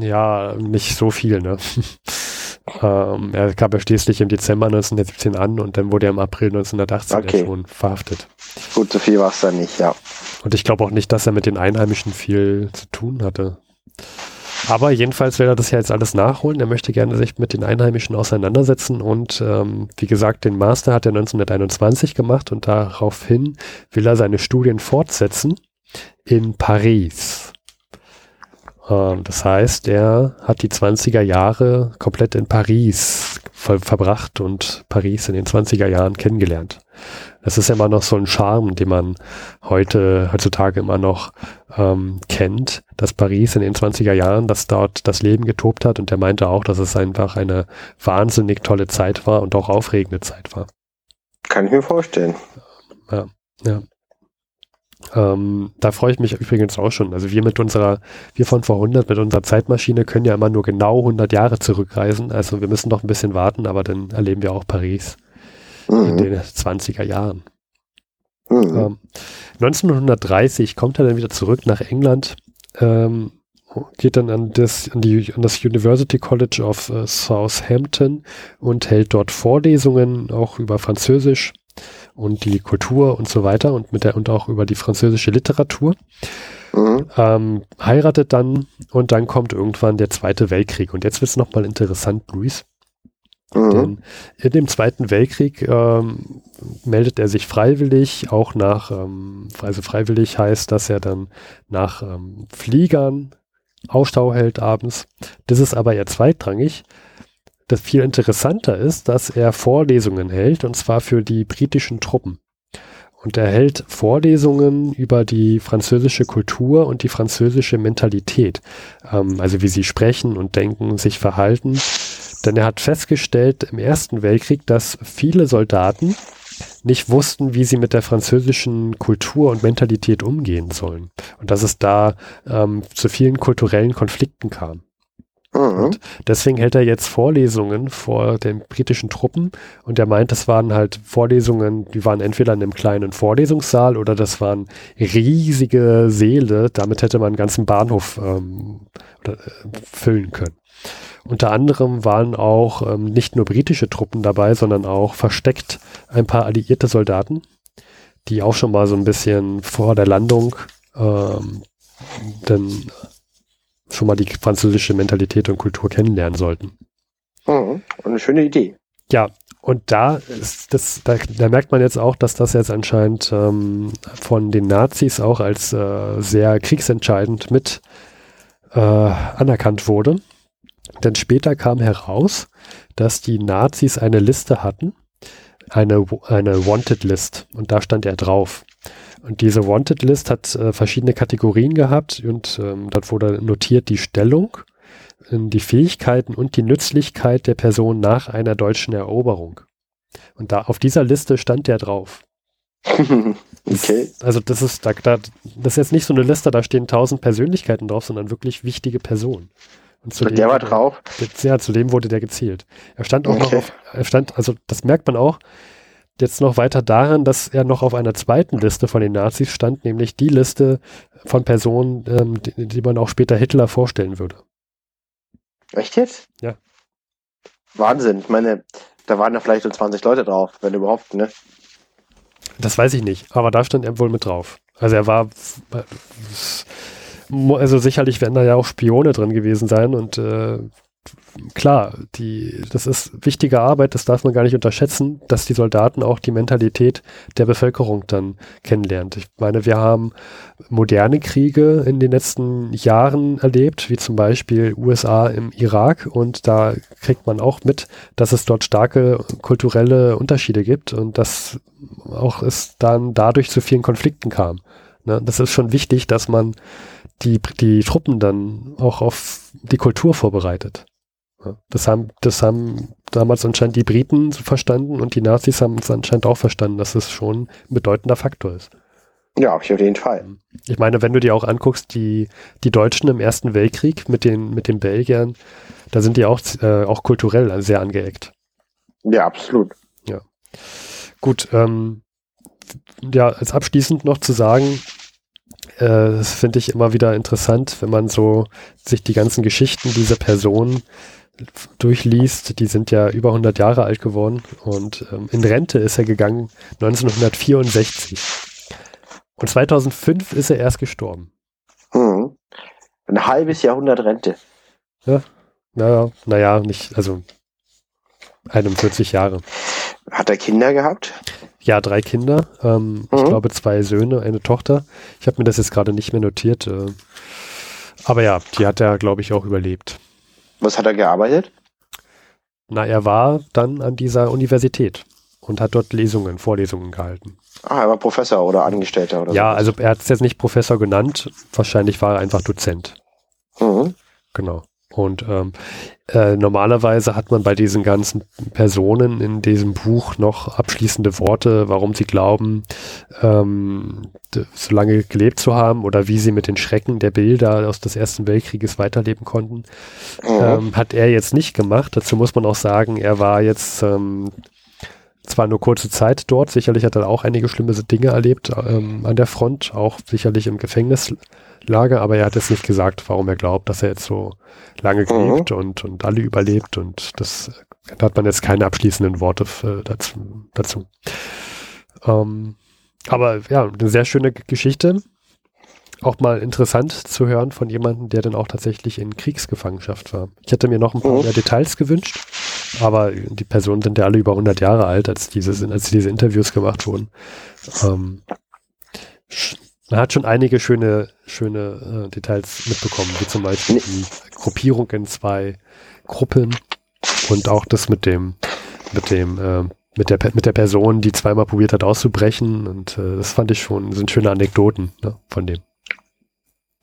ja, nicht so viel, ne? ähm, er gab ja schließlich im Dezember 1917 an und dann wurde er im April 1918 okay. schon verhaftet. Gut, so viel war es dann nicht, ja. Und ich glaube auch nicht, dass er mit den Einheimischen viel zu tun hatte. Aber jedenfalls will er das ja jetzt alles nachholen. Er möchte gerne sich mit den Einheimischen auseinandersetzen und ähm, wie gesagt, den Master hat er 1921 gemacht und daraufhin will er seine Studien fortsetzen in Paris. Ähm, das heißt, er hat die 20er Jahre komplett in Paris ver verbracht und Paris in den 20er Jahren kennengelernt. Das ist ja immer noch so ein Charme, den man heute, heutzutage immer noch ähm, kennt, dass Paris in den 20er Jahren, dass dort das Leben getobt hat und er meinte auch, dass es einfach eine wahnsinnig tolle Zeit war und auch aufregende Zeit war. Kann ich mir vorstellen. Ja, ja. Ähm, da freue ich mich übrigens auch schon. Also wir mit unserer, wir von vor 100 mit unserer Zeitmaschine können ja immer nur genau 100 Jahre zurückreisen. Also wir müssen noch ein bisschen warten, aber dann erleben wir auch Paris mhm. in den 20er Jahren. Mhm. Ähm, 1930 kommt er dann wieder zurück nach England, ähm, geht dann an das, an, die, an das University College of uh, Southampton und hält dort Vorlesungen auch über Französisch und die Kultur und so weiter und mit der und auch über die französische Literatur. Mhm. Ähm, heiratet dann und dann kommt irgendwann der Zweite Weltkrieg. Und jetzt wird es nochmal interessant, Luis. Mhm. Denn in dem Zweiten Weltkrieg ähm, meldet er sich freiwillig, auch nach, ähm, also freiwillig heißt, dass er dann nach ähm, Fliegern Ausstau hält abends. Das ist aber eher zweitrangig, das viel interessanter ist, dass er Vorlesungen hält, und zwar für die britischen Truppen. Und er hält Vorlesungen über die französische Kultur und die französische Mentalität. Ähm, also wie sie sprechen und denken, sich verhalten. Denn er hat festgestellt im Ersten Weltkrieg, dass viele Soldaten nicht wussten, wie sie mit der französischen Kultur und Mentalität umgehen sollen. Und dass es da ähm, zu vielen kulturellen Konflikten kam. Mhm. deswegen hält er jetzt Vorlesungen vor den britischen Truppen und er meint, das waren halt Vorlesungen, die waren entweder in einem kleinen Vorlesungssaal oder das waren riesige Säle, damit hätte man einen ganzen Bahnhof ähm, oder, äh, füllen können. Unter anderem waren auch ähm, nicht nur britische Truppen dabei, sondern auch versteckt ein paar alliierte Soldaten, die auch schon mal so ein bisschen vor der Landung ähm, dann schon mal die französische Mentalität und Kultur kennenlernen sollten. Mhm. Eine schöne Idee. Ja, und da ist das, da, da merkt man jetzt auch, dass das jetzt anscheinend ähm, von den Nazis auch als äh, sehr kriegsentscheidend mit äh, anerkannt wurde. Denn später kam heraus, dass die Nazis eine Liste hatten, eine, eine Wanted List, und da stand er drauf. Und diese Wanted List hat äh, verschiedene Kategorien gehabt und ähm, dort wurde notiert die Stellung, äh, die Fähigkeiten und die Nützlichkeit der Person nach einer deutschen Eroberung. Und da auf dieser Liste stand der drauf. okay. also das ist, da, da, das ist jetzt nicht so eine Liste, da stehen tausend Persönlichkeiten drauf, sondern wirklich wichtige Personen. Und zu der war drauf? Ja, zu dem wurde der gezählt. Er stand auch okay. noch auf, er stand, also das merkt man auch, jetzt noch weiter daran, dass er noch auf einer zweiten Liste von den Nazis stand, nämlich die Liste von Personen, ähm, die, die, man auch später Hitler vorstellen würde. Echt jetzt? Ja. Wahnsinn. Ich meine, da waren ja vielleicht so 20 Leute drauf, wenn überhaupt, ne? Das weiß ich nicht, aber da stand er wohl mit drauf. Also er war, also sicherlich werden da ja auch Spione drin gewesen sein und äh, klar, die, das ist wichtige Arbeit, das darf man gar nicht unterschätzen, dass die Soldaten auch die Mentalität der Bevölkerung dann kennenlernen. Ich meine, wir haben moderne Kriege in den letzten Jahren erlebt, wie zum Beispiel USA im Irak und da kriegt man auch mit, dass es dort starke kulturelle Unterschiede gibt und dass auch es dann dadurch zu vielen Konflikten kam. Ne? Das ist schon wichtig, dass man die, die Truppen dann auch auf die Kultur vorbereitet. Das haben, das haben damals anscheinend die Briten verstanden und die Nazis haben es anscheinend auch verstanden, dass es schon ein bedeutender Faktor ist. Ja, auf jeden Fall. Ich meine, wenn du dir auch anguckst, die, die Deutschen im Ersten Weltkrieg mit den, mit den Belgiern, da sind die auch, äh, auch kulturell sehr angeeckt. Ja, absolut. Ja. Gut, ähm, ja, als abschließend noch zu sagen, äh, das finde ich immer wieder interessant, wenn man so sich die ganzen Geschichten dieser Person durchliest, die sind ja über 100 Jahre alt geworden und ähm, in Rente ist er gegangen 1964. Und 2005 ist er erst gestorben. Hm. Ein halbes Jahrhundert Rente. Ja, naja, naja, nicht, also 41 Jahre. Hat er Kinder gehabt? Ja, drei Kinder. Ähm, mhm. Ich glaube zwei Söhne, eine Tochter. Ich habe mir das jetzt gerade nicht mehr notiert. Äh, aber ja, die hat er, glaube ich, auch überlebt. Was hat er gearbeitet? Na, er war dann an dieser Universität und hat dort Lesungen, Vorlesungen gehalten. Ah, er war Professor oder Angestellter oder Ja, so. also er hat es jetzt nicht Professor genannt, wahrscheinlich war er einfach Dozent. Mhm. Genau. Und ähm, äh, normalerweise hat man bei diesen ganzen Personen in diesem Buch noch abschließende Worte, warum sie glauben, ähm, so lange gelebt zu haben oder wie sie mit den Schrecken der Bilder aus des Ersten Weltkrieges weiterleben konnten. Mhm. Ähm, hat er jetzt nicht gemacht. Dazu muss man auch sagen, er war jetzt ähm, zwar nur kurze Zeit dort, sicherlich hat er auch einige schlimme Dinge erlebt ähm, an der Front, auch sicherlich im Gefängnislager, aber er hat jetzt nicht gesagt, warum er glaubt, dass er jetzt so lange Mhm. gelebt und, und alle überlebt und das da hat man jetzt keine abschließenden Worte äh, dazu. dazu. Ähm, aber ja, eine sehr schöne Geschichte. Auch mal interessant zu hören von jemandem, der dann auch tatsächlich in Kriegsgefangenschaft war. Ich hätte mir noch ein paar Mhm. mehr Details gewünscht, aber die Personen sind ja alle über 100 Jahre alt, als diese, als diese Interviews gemacht wurden. Ähm, man hat schon einige schöne, schöne äh, Details mitbekommen, wie zum Beispiel die Gruppierung in zwei Gruppen und auch das mit dem, mit dem, äh, mit der, mit der Person, die zweimal probiert hat auszubrechen und äh, das fand ich schon, sind schöne Anekdoten ne, von dem.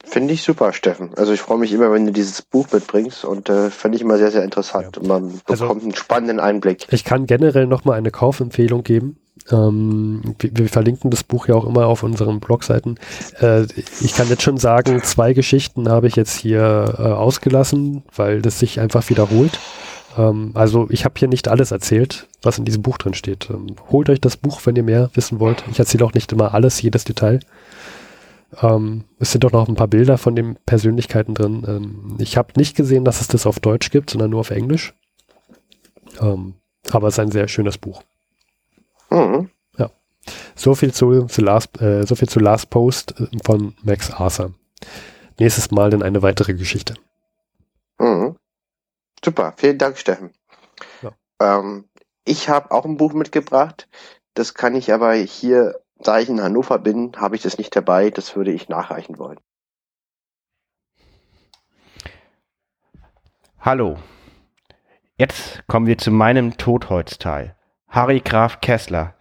Finde ich super, Steffen. Also ich freue mich immer, wenn du dieses Buch mitbringst und äh, finde ich immer sehr, sehr interessant. Ja. Und man Also- bekommt einen spannenden Einblick. Ich kann generell nochmal eine Kaufempfehlung geben. Ähm, wir, wir verlinken das Buch ja auch immer auf unseren Blogseiten. Äh, ich kann jetzt schon sagen, zwei Geschichten habe ich jetzt hier äh, ausgelassen, weil das sich einfach wiederholt. Ähm, also ich habe hier nicht alles erzählt, was in diesem Buch drin steht. Ähm, holt euch das Buch, wenn ihr mehr wissen wollt. Ich erzähle auch nicht immer alles, jedes Detail. Ähm, es sind auch noch ein paar Bilder von den Persönlichkeiten drin. Ähm, ich habe nicht gesehen, dass es das auf Deutsch gibt, sondern nur auf Englisch. Ähm, aber es ist ein sehr schönes Buch. Mhm. So viel zu, zu, Last, äh, so viel zu Last Post äh, von Max Arthur. Nächstes Mal dann eine weitere Geschichte. Mhm. Super, vielen Dank, Steffen. Ja. Ähm, ich habe auch ein Buch mitgebracht. Das kann ich aber hier, da ich in Hannover bin, habe ich das nicht dabei. Das würde ich nachreichen wollen. Hallo. Jetzt kommen wir zu meinem Totholzteil. Harry Graf Kessler,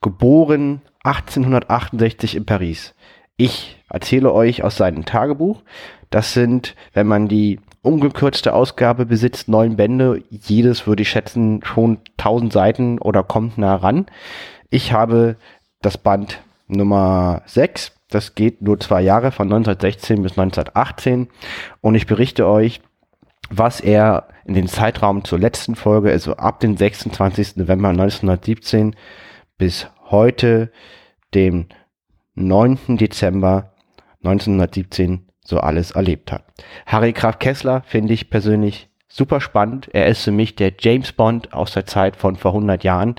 geboren 1868 in Paris. Ich erzähle euch aus seinem Tagebuch. Das sind, wenn man die ungekürzte Ausgabe besitzt, neun Bände. Jedes würde ich schätzen schon 1000 Seiten oder kommt nah ran. Ich habe das Band Nummer 6. Das geht nur zwei Jahre von 1916 bis 1918. Und ich berichte euch, was er in den Zeitraum zur letzten Folge, also ab dem 26. November 1917 bis heute, dem 9. Dezember 1917, so alles erlebt hat. Harry Graf Kessler finde ich persönlich super spannend. Er ist für mich der James Bond aus der Zeit von vor 100 Jahren.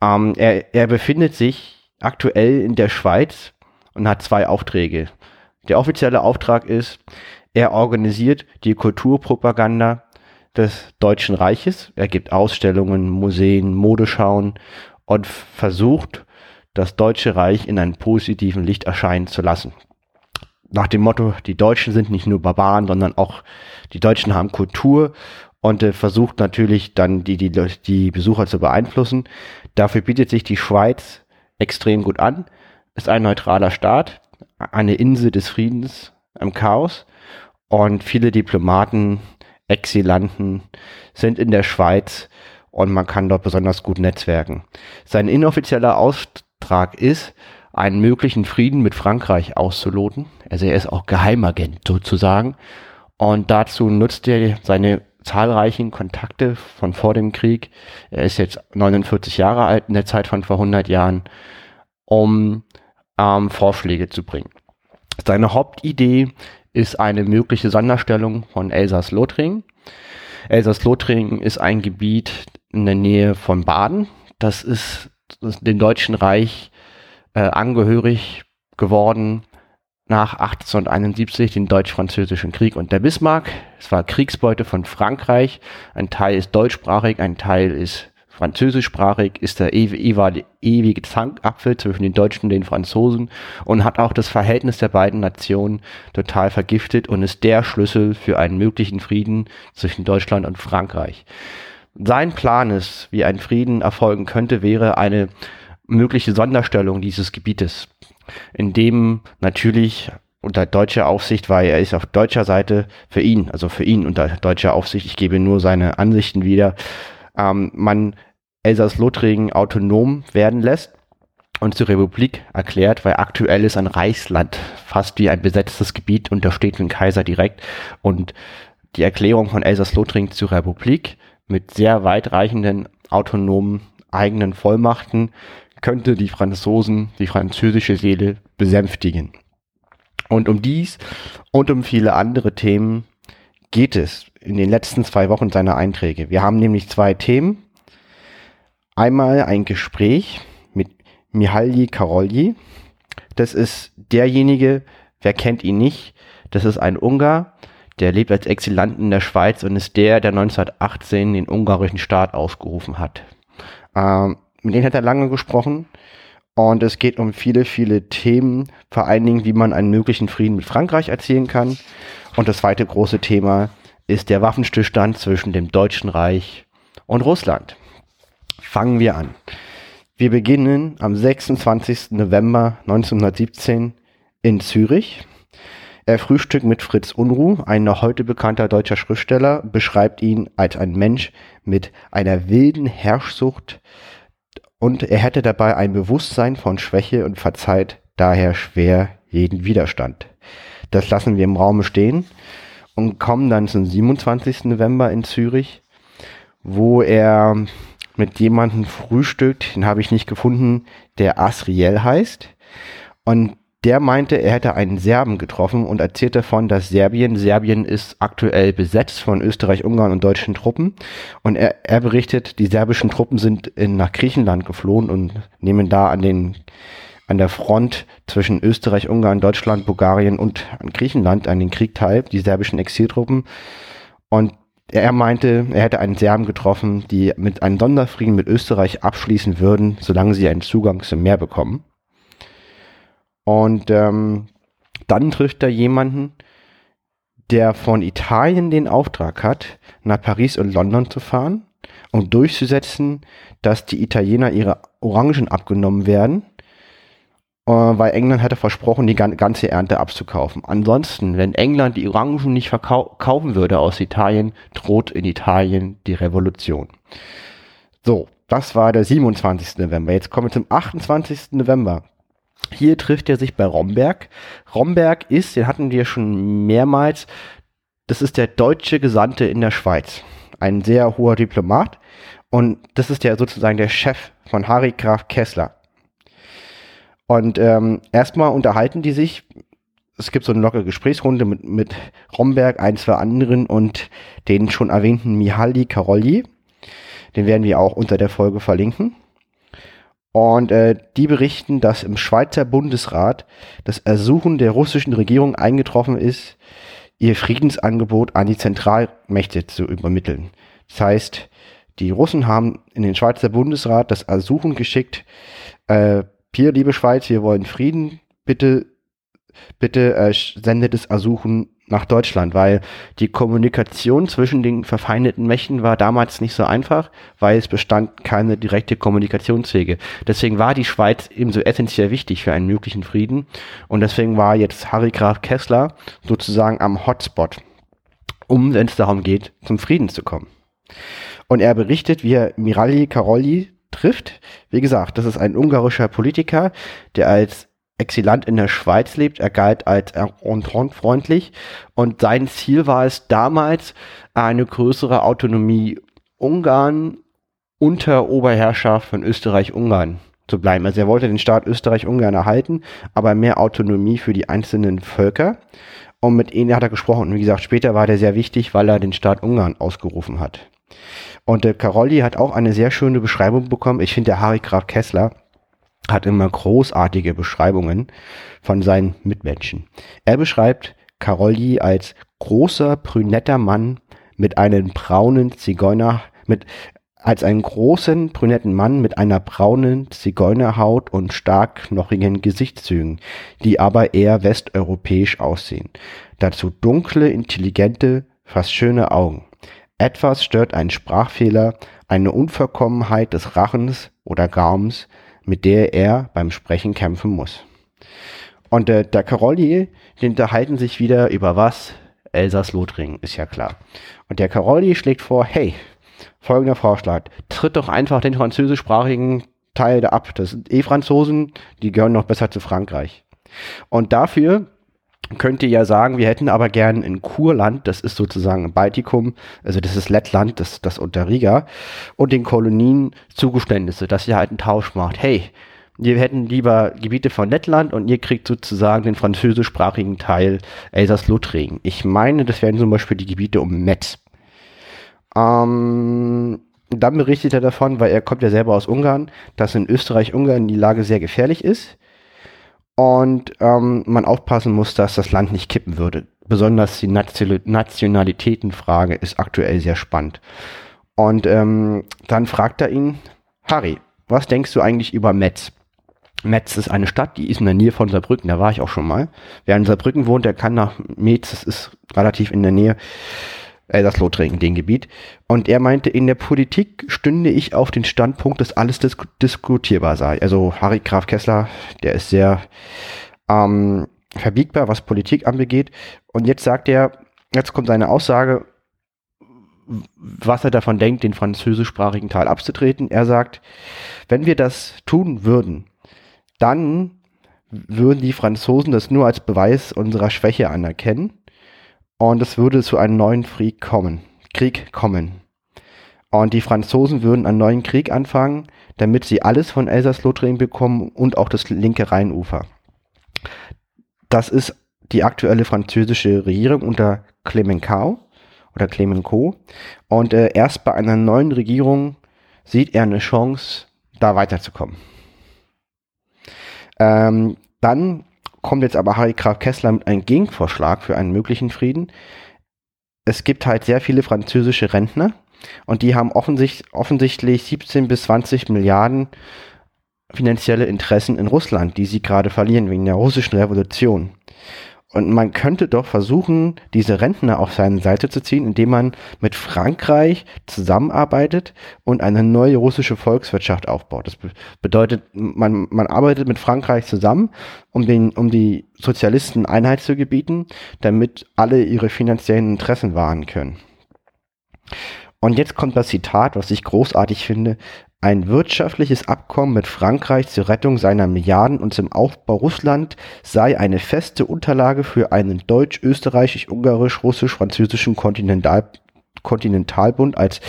Ähm, er, er befindet sich aktuell in der Schweiz und hat zwei Aufträge. Der offizielle Auftrag ist, er organisiert die Kulturpropaganda des Deutschen Reiches. Er gibt Ausstellungen, Museen, Modeschauen und versucht, das Deutsche Reich in einem positiven Licht erscheinen zu lassen. Nach dem Motto, die Deutschen sind nicht nur Barbaren, sondern auch die Deutschen haben Kultur und äh, versucht natürlich dann die, die, die Besucher zu beeinflussen. Dafür bietet sich die Schweiz extrem gut an. Ist ein neutraler Staat, eine Insel des Friedens im Chaos und viele Diplomaten, Exilanten sind in der Schweiz und man kann dort besonders gut netzwerken. Sein inoffizieller Auftrag ist, einen möglichen Frieden mit Frankreich auszuloten. Also er ist auch Geheimagent sozusagen. Und dazu nutzt er seine zahlreichen Kontakte von vor dem Krieg. Er ist jetzt 49 Jahre alt in der Zeit von vor 100 Jahren, um ähm, Vorschläge zu bringen. Seine Hauptidee ist eine mögliche Sonderstellung von Elsass-Lothringen. Elsass-Lothringen ist ein Gebiet in der Nähe von Baden. Das ist, das ist dem Deutschen Reich äh, angehörig geworden nach 1871, den Deutsch-Französischen Krieg und der Bismarck. Es war Kriegsbeute von Frankreich. Ein Teil ist deutschsprachig, ein Teil ist französischsprachig, ist der ewige, Zankapfel zwischen den Deutschen und den Franzosen und hat auch das Verhältnis der beiden Nationen total vergiftet und ist der Schlüssel für einen möglichen Frieden zwischen Deutschland und Frankreich. sein Plan ist, wie ein Frieden erfolgen könnte, wäre eine mögliche Sonderstellung dieses Gebietes, in dem natürlich unter deutscher Aufsicht, weil er ist auf deutscher Seite für ihn, also für ihn unter deutscher Aufsicht, ich gebe nur seine Ansichten wieder, ähm, man Elsass-Lothringen autonom werden lässt und zur Republik erklärt, weil aktuell ist ein Reichsland fast wie ein besetztes Gebiet untersteht dem Kaiser direkt und die Erklärung von Elsass-Lothringen zur Republik mit sehr weitreichenden autonomen eigenen Vollmachten könnte die Franzosen, die französische Seele besänftigen. Und um dies und um viele andere Themen geht es in den letzten zwei Wochen seiner Einträge. Wir haben nämlich zwei Themen. Einmal ein Gespräch mit Mihaly Karolyi. Das ist derjenige, wer kennt ihn nicht? Das ist ein Ungar, der lebt als Exilant in der Schweiz und ist der, der 1918 den ungarischen Staat ausgerufen hat. Ähm, mit denen hat er lange gesprochen. Und es geht um viele, viele Themen, vor allen Dingen, wie man einen möglichen Frieden mit Frankreich erzielen kann. Und das zweite große Thema ist der Waffenstillstand zwischen dem Deutschen Reich und Russland. Fangen wir an. Wir beginnen am 26. November 1917 in Zürich. Er frühstückt mit Fritz Unruh, ein noch heute bekannter deutscher Schriftsteller, beschreibt ihn als ein Mensch mit einer wilden Herrschsucht, und er hätte dabei ein Bewusstsein von Schwäche und verzeiht daher schwer jeden Widerstand. Das lassen wir im Raume stehen und kommen dann zum 27. November in Zürich, wo er mit jemandem frühstückt, den habe ich nicht gefunden, der Asriel heißt. Und der meinte, er hätte einen Serben getroffen und erzählt davon, dass Serbien, Serbien ist aktuell besetzt von Österreich, Ungarn und deutschen Truppen. Und er, er berichtet, die serbischen Truppen sind in, nach Griechenland geflohen und nehmen da an den an der Front zwischen Österreich, Ungarn, Deutschland, Bulgarien und an Griechenland an den Krieg teil, die serbischen Exiltruppen. Und er meinte, er hätte einen Serben getroffen, die mit einem Sonderfrieden mit Österreich abschließen würden, solange sie einen Zugang zum Meer bekommen. Und ähm, dann trifft er jemanden, der von Italien den Auftrag hat, nach Paris und London zu fahren, um durchzusetzen, dass die Italiener ihre Orangen abgenommen werden, weil England hatte versprochen, die ganze Ernte abzukaufen. Ansonsten, wenn England die Orangen nicht verkaufen würde aus Italien, droht in Italien die Revolution. So, das war der 27. November. Jetzt kommen wir zum 28. November. Hier trifft er sich bei Romberg. Romberg ist, den hatten wir schon mehrmals, das ist der deutsche Gesandte in der Schweiz. Ein sehr hoher Diplomat. Und das ist der sozusagen der Chef von Harry Graf Kessler. Und ähm, erstmal unterhalten die sich. Es gibt so eine lockere Gesprächsrunde mit, mit Romberg, ein, zwei anderen und den schon erwähnten Mihaly Karolyi. Den werden wir auch unter der Folge verlinken. Und äh, die berichten, dass im Schweizer Bundesrat das Ersuchen der russischen Regierung eingetroffen ist, ihr Friedensangebot an die Zentralmächte zu übermitteln. Das heißt, die Russen haben in den Schweizer Bundesrat das Ersuchen geschickt, äh, hier, liebe Schweiz, wir wollen Frieden, bitte, bitte äh, sendet das Ersuchen nach Deutschland, weil die Kommunikation zwischen den verfeindeten Mächten war damals nicht so einfach, weil es bestand keine direkte Kommunikationswege. Deswegen war die Schweiz ebenso essentiell wichtig für einen möglichen Frieden und deswegen war jetzt Harry Graf Kessler sozusagen am Hotspot, um, wenn es darum geht, zum Frieden zu kommen. Und er berichtet, wie er Mirali Karolyi trifft. Wie gesagt, das ist ein ungarischer Politiker, der als Exilant in der Schweiz lebt. Er galt als Entente-freundlich und sein Ziel war es damals, eine größere Autonomie Ungarn unter Oberherrschaft von Österreich-Ungarn zu bleiben. Also er wollte den Staat Österreich-Ungarn erhalten, aber mehr Autonomie für die einzelnen Völker. Und mit ihnen hat er gesprochen. Und wie gesagt, später war der sehr wichtig, weil er den Staat Ungarn ausgerufen hat. Und der Karolyi hat auch eine sehr schöne Beschreibung bekommen. Ich finde, der Harry Graf Kessler hat immer großartige Beschreibungen von seinen Mitmenschen. Er beschreibt Karolyi als großer, brünetter Mann mit einem braunen Zigeuner, mit, als einen großen, brünetten Mann mit einer braunen Zigeunerhaut und stark knochigen Gesichtszügen, die aber eher westeuropäisch aussehen. Dazu dunkle, intelligente, fast schöne Augen. Etwas stört einen Sprachfehler, eine Unvollkommenheit des Rachens oder Gaums, mit der er beim Sprechen kämpfen muss. Und äh, der Karolli, die unterhalten sich wieder über was? Elsass-Lothringen, ist ja klar. Und der Karolli schlägt vor, hey, folgender Vorschlag, tritt doch einfach den französischsprachigen Teil ab. Das sind eh Franzosen, die gehören noch besser zu Frankreich. Und dafür könnt ihr ja sagen, wir hätten aber gern in Kurland, das ist sozusagen Baltikum, also das ist Lettland, das, das unter Riga, und den Kolonien Zugeständnisse, dass ihr halt einen Tausch macht. Hey, wir hätten lieber Gebiete von Lettland und ihr kriegt sozusagen den französischsprachigen Teil Elsass-Lothringen. Ich meine, das wären zum Beispiel die Gebiete um Metz. Ähm, dann berichtet er davon, weil er kommt ja selber aus Ungarn, dass in Österreich-Ungarn die Lage sehr gefährlich ist und ähm, man aufpassen muss, dass das Land nicht kippen würde. Besonders die Nationalitätenfrage ist aktuell sehr spannend. Und ähm, dann fragt er ihn, Harry, was denkst du eigentlich über Metz? Metz ist eine Stadt, die ist in der Nähe von Saarbrücken, da war ich auch schon mal. Wer in Saarbrücken wohnt, der kann nach Metz, das ist relativ in der Nähe Elsass-Lothringen, den Gebiet. Und er meinte, in der Politik stünde ich auf den Standpunkt, dass alles dis diskutierbar sei. Also Harry Graf Kessler, der ist sehr ähm, verbiegbar, was Politik anbegeht. Und jetzt sagt er, jetzt kommt seine Aussage, was er davon denkt, den französischsprachigen Teil abzutreten. Er sagt, wenn wir das tun würden, dann würden die Franzosen das nur als Beweis unserer Schwäche anerkennen und es würde zu einem neuen Krieg kommen. Krieg kommen. Und die Franzosen würden einen neuen Krieg anfangen, damit sie alles von Elsass-Lothringen bekommen und auch das linke Rheinufer. Das ist die aktuelle französische Regierung unter Clemenceau oder Clemenceau. Und äh, erst bei einer neuen Regierung sieht er eine Chance, da weiterzukommen. Ähm, dann kommt jetzt aber Harry Graf Kessler mit einem Gegenvorschlag für einen möglichen Frieden. Es gibt halt sehr viele französische Rentner und die haben offensichtlich, offensichtlich 17 bis 20 Milliarden finanzielle Interessen in Russland, die sie gerade verlieren wegen der russischen Revolution. Und man könnte doch versuchen, diese Rentner auf seine Seite zu ziehen, indem man mit Frankreich zusammenarbeitet und eine neue russische Volkswirtschaft aufbaut. Das bedeutet, man, man arbeitet mit Frankreich zusammen, um, den, um die Sozialisten Einheit zu gebieten, damit alle ihre finanziellen Interessen wahren können. Und jetzt kommt das Zitat, was ich großartig finde. Ein wirtschaftliches Abkommen mit Frankreich zur Rettung seiner Milliarden und zum Aufbau Russland sei eine feste Unterlage für einen deutsch-österreichisch-ungarisch-russisch-französischen Kontinental Kontinentalbund als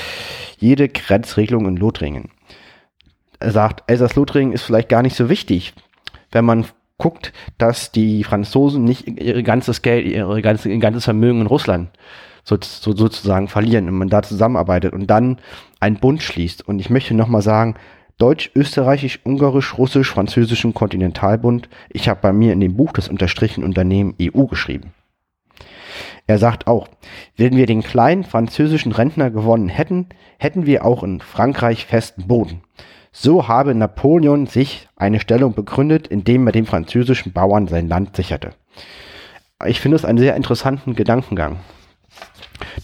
jede Grenzregelung in Lothringen. Er sagt, Elsass-Lothringen ist vielleicht gar nicht so wichtig, wenn man guckt, dass die Franzosen nicht ihr ganzes Geld, ihr ganzes Vermögen in Russland so, so, sozusagen verlieren und man da zusammenarbeitet und dann einen Bund schließt. Und ich möchte nochmal sagen, Deutsch, Österreichisch, Ungarisch, Russisch, Französischen Kontinentalbund. Ich habe bei mir in dem Buch das unterstrichen Unternehmen EU geschrieben. Er sagt auch, wenn wir den kleinen französischen Rentner gewonnen hätten, hätten wir auch in Frankreich festen Boden. So habe Napoleon sich eine Stellung begründet, indem er dem französischen Bauern sein Land sicherte. Ich finde es einen sehr interessanten Gedankengang,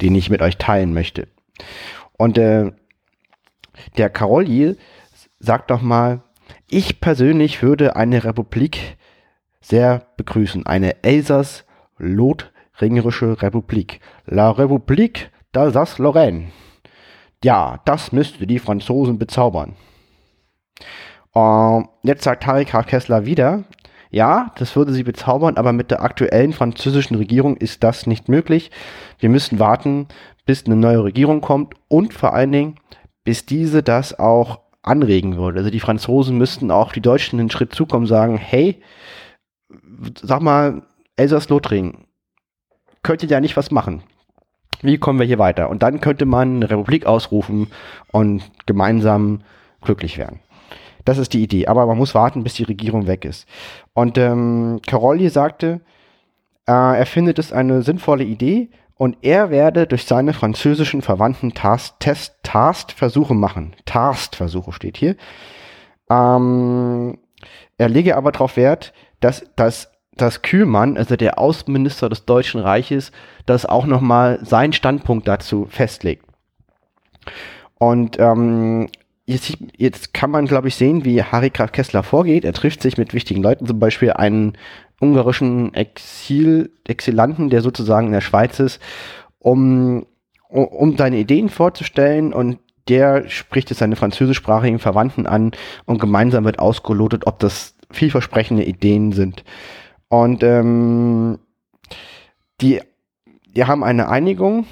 den ich mit euch teilen möchte. Und äh, der Karolyi sagt doch mal, ich persönlich würde eine Republik sehr begrüßen. Eine Elsass-Lothringerische Republik. La République d'Alsace-Lorraine. Ja, das müsste die Franzosen bezaubern. Uh, jetzt sagt Harry Graf Kessler wieder, ja, das würde sie bezaubern, aber mit der aktuellen französischen Regierung ist das nicht möglich. Wir müssen warten, bis eine neue Regierung kommt und vor allen Dingen, bis diese das auch anregen würde. Also die Franzosen müssten auch die Deutschen einen Schritt zukommen, sagen, hey, sag mal, Elsass-Lothringen, könnt ihr ja nicht was machen. Wie kommen wir hier weiter? Und dann könnte man eine Republik ausrufen und gemeinsam glücklich werden. Das ist die Idee. Aber man muss warten, bis die Regierung weg ist. Und ähm, Carolli sagte, äh, er findet es eine sinnvolle Idee, und er werde durch seine französischen Verwandten Tast, Test, Tast Versuche machen. Tast Versuche steht hier. Ähm, er lege aber darauf Wert, dass, dass, dass Kühlmann, also der Außenminister des Deutschen Reiches, das auch nochmal seinen Standpunkt dazu festlegt. Und ähm, jetzt, jetzt kann man, glaube ich, sehen, wie Harry Graf Kessler vorgeht. Er trifft sich mit wichtigen Leuten, zum Beispiel einen ungarischen Exil, Exilanten, der sozusagen in der Schweiz ist, um, um seine Ideen vorzustellen und der spricht jetzt seine französischsprachigen Verwandten an und gemeinsam wird ausgelotet, ob das vielversprechende Ideen sind. Und ähm, die, die haben eine Einigung.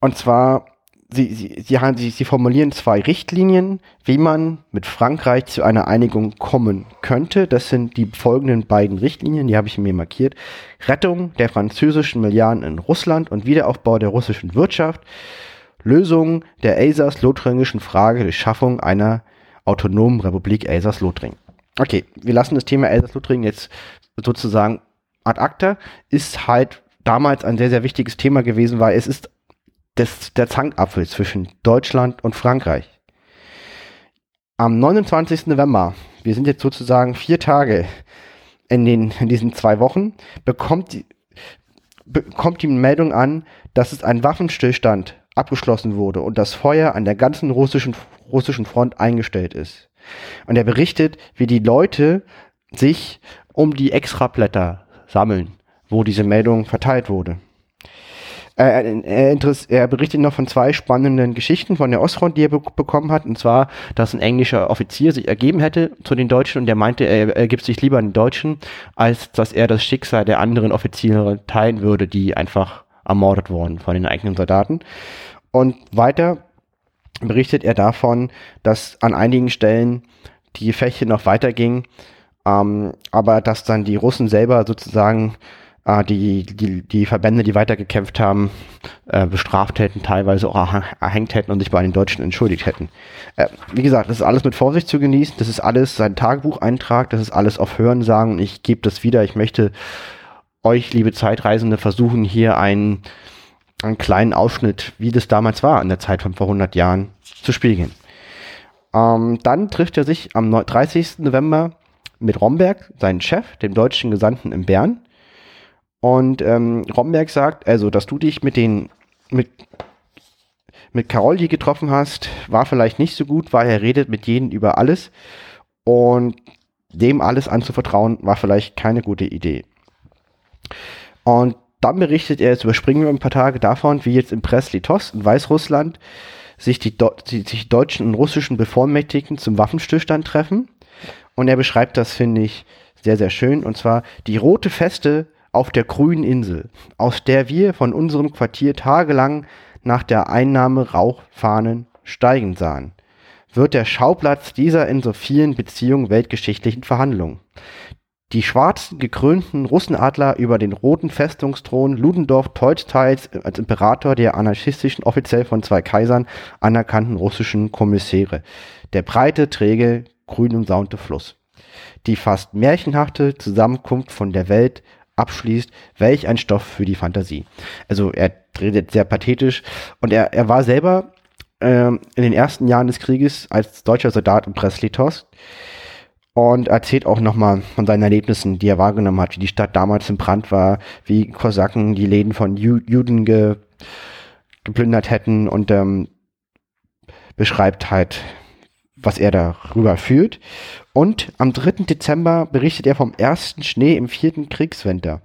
Und zwar, sie, sie, sie, sie, sie formulieren zwei Richtlinien, wie man mit Frankreich zu einer Einigung kommen könnte. Das sind die folgenden beiden Richtlinien, die habe ich mir markiert. Rettung der französischen Milliarden in Russland und Wiederaufbau der russischen Wirtschaft. Lösung der Elsass-Lothringischen Frage durch Schaffung einer autonomen Republik Elsass-Lothringen. Okay, wir lassen das Thema Elsass-Lothringen jetzt sozusagen ad acta. Ist halt damals ein sehr, sehr wichtiges Thema gewesen, weil es ist des, der Zankapfel zwischen Deutschland und Frankreich. Am 29. November, wir sind jetzt sozusagen vier Tage in, den, in diesen zwei Wochen, bekommt die, bekommt die Meldung an, dass es einen Waffenstillstand abgeschlossen wurde und das Feuer an der ganzen russischen, russischen Front eingestellt ist. Und er berichtet, wie die Leute sich um die Extrablätter sammeln, wo diese Meldung verteilt wurde. Er, er, er, berichtet noch von zwei spannenden Geschichten von der Ostfront, die er be bekommen hat. Und zwar, dass ein englischer Offizier sich ergeben hätte zu den Deutschen und der meinte, er ergibt sich lieber an den Deutschen, als dass er das Schicksal der anderen Offiziere teilen würde, die einfach ermordet wurden von den eigenen Soldaten. Und weiter berichtet er davon, dass an einigen Stellen die Gefechte noch weitergingen, ähm, aber dass dann die Russen selber sozusagen äh, die, die, die Verbände, die weitergekämpft haben, äh, bestraft hätten, teilweise auch erhängt hätten und sich bei den Deutschen entschuldigt hätten. Äh, wie gesagt, das ist alles mit Vorsicht zu genießen, das ist alles sein Tagebucheintrag, das ist alles auf Hören sagen. Ich gebe das wieder. Ich möchte euch, liebe Zeitreisende, versuchen, hier einen, einen kleinen Ausschnitt, wie das damals war, an der Zeit von vor 100 Jahren, zu spiegeln. Ähm, dann trifft er sich am 30. November mit Romberg, seinen Chef, dem deutschen Gesandten in Bern, und ähm, Romberg sagt, also, dass du dich mit den, mit, mit Karolyi getroffen hast, war vielleicht nicht so gut, weil er redet mit jedem über alles. Und dem alles anzuvertrauen, war vielleicht keine gute Idee. Und dann berichtet er, jetzt überspringen wir ein paar Tage davon, wie jetzt in Brest-Litovsk in Weißrussland sich die, sich deutschen und russischen Bevollmächtigten zum Waffenstillstand treffen. Und er beschreibt das, finde ich, sehr, sehr schön. Und zwar die rote Feste auf der grünen Insel, aus der wir von unserem Quartier tagelang nach der Einnahme Rauchfahnen steigen sahen, wird der Schauplatz dieser in so vielen Beziehungen weltgeschichtlichen Verhandlungen. Die schwarzen, gekrönten Russenadler über den roten Festungsthron Ludendorff teils als Imperator der anarchistischen, offiziell von zwei Kaisern anerkannten russischen Kommissäre. Der breite, träge, grün umsaunte Fluss. Die fast märchenhafte Zusammenkunft von der Welt abschließt, welch ein Stoff für die Fantasie. Also er redet sehr pathetisch und er, er war selber ähm, in den ersten Jahren des Krieges als deutscher Soldat in Brest-Litovsk und erzählt auch nochmal von seinen Erlebnissen, die er wahrgenommen hat, wie die Stadt damals im Brand war, wie Kosaken die Läden von Ju Juden ge geplündert hätten und ähm, beschreibt halt, was er darüber fühlt. Und am 3. Dezember berichtet er vom ersten Schnee im vierten Kriegswinter.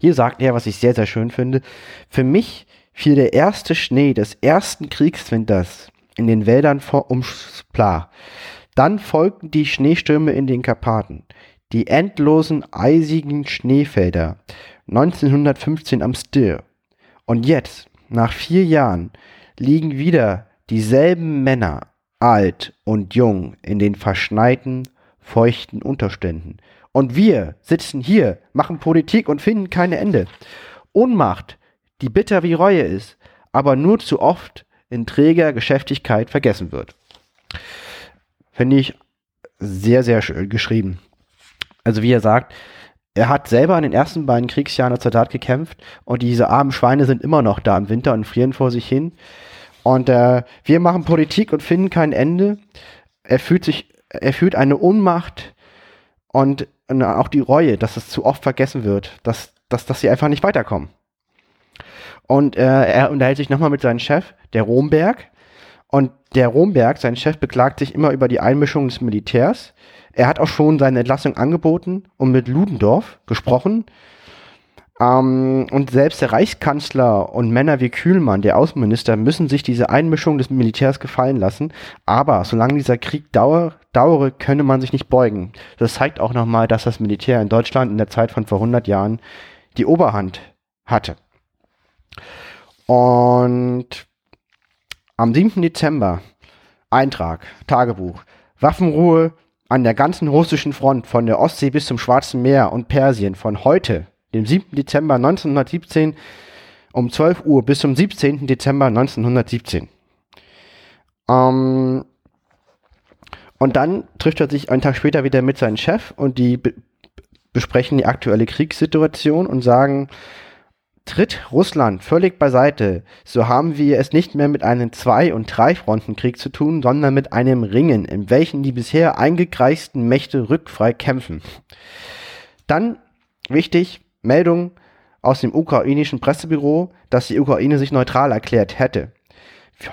Hier sagt er, was ich sehr, sehr schön finde, für mich fiel der erste Schnee des ersten Kriegswinters in den Wäldern vor Umspla. Dann folgten die Schneestürme in den Karpaten, die endlosen eisigen Schneefelder 1915 am Stir. Und jetzt, nach vier Jahren, liegen wieder dieselben Männer alt und jung in den verschneiten, feuchten Unterständen. Und wir sitzen hier, machen Politik und finden keine Ende. Ohnmacht, die bitter wie Reue ist, aber nur zu oft in träger Geschäftigkeit vergessen wird. Finde ich sehr, sehr schön geschrieben. Also wie er sagt, er hat selber in den ersten beiden Kriegsjahren als Soldat gekämpft und diese armen Schweine sind immer noch da im Winter und frieren vor sich hin. Und äh, wir machen Politik und finden kein Ende. Er fühlt sich, er fühlt eine Ohnmacht und, und auch die Reue, dass es zu oft vergessen wird, dass, dass, dass sie einfach nicht weiterkommen. Und äh, er unterhält sich nochmal mit seinem Chef, der Romberg. Und der Romberg, sein Chef, beklagt sich immer über die Einmischung des Militärs. Er hat auch schon seine Entlassung angeboten und mit Ludendorff gesprochen. Ähm, und selbst der Reichskanzler und Männer wie Kühlmann, der Außenminister, müssen sich diese Einmischung des Militärs gefallen lassen. Aber solange dieser Krieg dauere, dauere könne man sich nicht beugen. Das zeigt auch nochmal, dass das Militär in Deutschland in der Zeit von vor 100 Jahren die Oberhand hatte. Und am 7. Dezember, Eintrag, Tagebuch, Waffenruhe an der ganzen russischen Front von der Ostsee bis zum Schwarzen Meer und Persien von heute, dem 7. Dezember 1917 um 12 Uhr bis zum 17. Dezember 1917. Ähm, und dann trifft er sich einen Tag später wieder mit seinem Chef und die be besprechen die aktuelle Kriegssituation und sagen, tritt Russland völlig beiseite, so haben wir es nicht mehr mit einem Zwei- und Drei-Fronten-Krieg zu tun, sondern mit einem Ringen, in welchem die bisher eingekreisten Mächte rückfrei kämpfen. Dann, wichtig, Meldung aus dem ukrainischen Pressebüro, dass die Ukraine sich neutral erklärt hätte.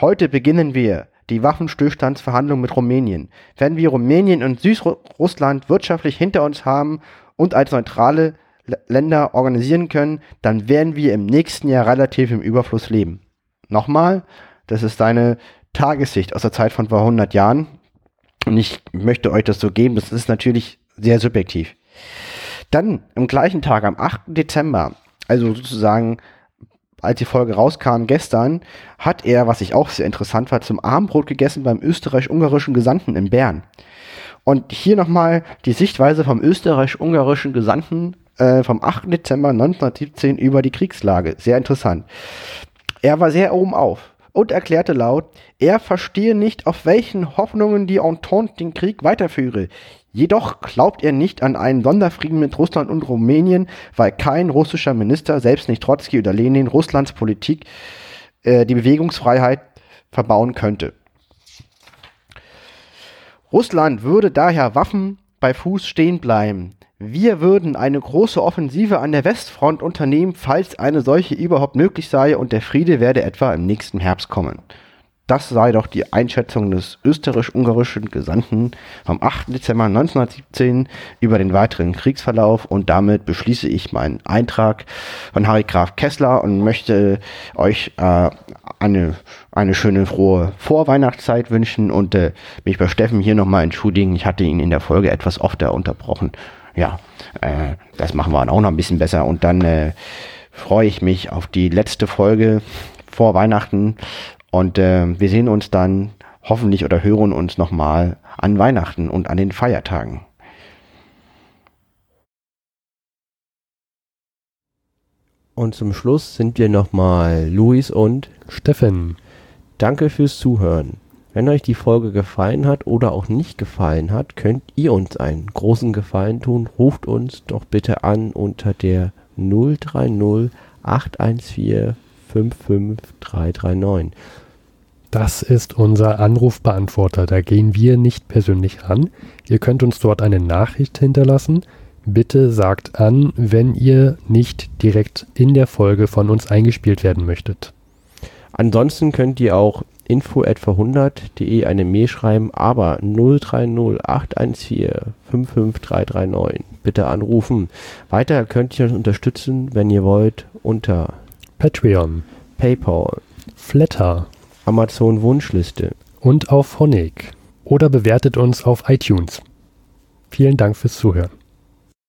Heute beginnen wir die Waffenstillstandsverhandlungen mit Rumänien. Wenn wir Rumänien und Südrussland wirtschaftlich hinter uns haben und als neutrale Länder organisieren können, dann werden wir im nächsten Jahr relativ im Überfluss leben. Nochmal, das ist deine Tagessicht aus der Zeit von vor 100 Jahren. Und ich möchte euch das so geben. Das ist natürlich sehr subjektiv. Dann am gleichen Tag, am 8. Dezember, also sozusagen als die Folge rauskam gestern, hat er, was ich auch sehr interessant war, zum Abendbrot gegessen beim österreich-ungarischen Gesandten in Bern. Und hier nochmal die Sichtweise vom österreich-ungarischen Gesandten äh, vom 8. Dezember 1917 über die Kriegslage. Sehr interessant. Er war sehr oben auf und erklärte laut, er verstehe nicht, auf welchen Hoffnungen die Entente den Krieg weiterführe. Jedoch glaubt er nicht an einen Sonderfrieden mit Russland und Rumänien, weil kein russischer Minister, selbst nicht Trotzki oder Lenin, Russlands Politik äh, die Bewegungsfreiheit verbauen könnte. Russland würde daher Waffen bei Fuß stehen bleiben. Wir würden eine große Offensive an der Westfront unternehmen, falls eine solche überhaupt möglich sei und der Friede werde etwa im nächsten Herbst kommen. Das sei doch die Einschätzung des österreich-ungarischen Gesandten vom 8. Dezember 1917 über den weiteren Kriegsverlauf und damit beschließe ich meinen Eintrag von Harry Graf Kessler und möchte euch äh, eine, eine schöne, frohe Vorweihnachtszeit wünschen und äh, mich bei Steffen hier nochmal entschuldigen. Ich hatte ihn in der Folge etwas öfter unterbrochen. Ja, äh, das machen wir auch noch ein bisschen besser und dann äh, freue ich mich auf die letzte Folge vor Weihnachten und äh, wir sehen uns dann hoffentlich oder hören uns nochmal an Weihnachten und an den Feiertagen. Und zum Schluss sind wir nochmal Luis und Steffen. Danke fürs Zuhören. Wenn euch die Folge gefallen hat oder auch nicht gefallen hat, könnt ihr uns einen großen Gefallen tun. Ruft uns doch bitte an unter der 030 814 55339. Das ist unser Anrufbeantworter. Da gehen wir nicht persönlich an. Ihr könnt uns dort eine Nachricht hinterlassen. Bitte sagt an, wenn ihr nicht direkt in der Folge von uns eingespielt werden möchtet. Ansonsten könnt ihr auch info@verhundert.de eine Mail schreiben, aber 030 814 55339 bitte anrufen. Weiter könnt ihr uns unterstützen, wenn ihr wollt, unter Patreon, PayPal, Flatter, Amazon Wunschliste und auf Honig oder bewertet uns auf iTunes. Vielen Dank fürs Zuhören.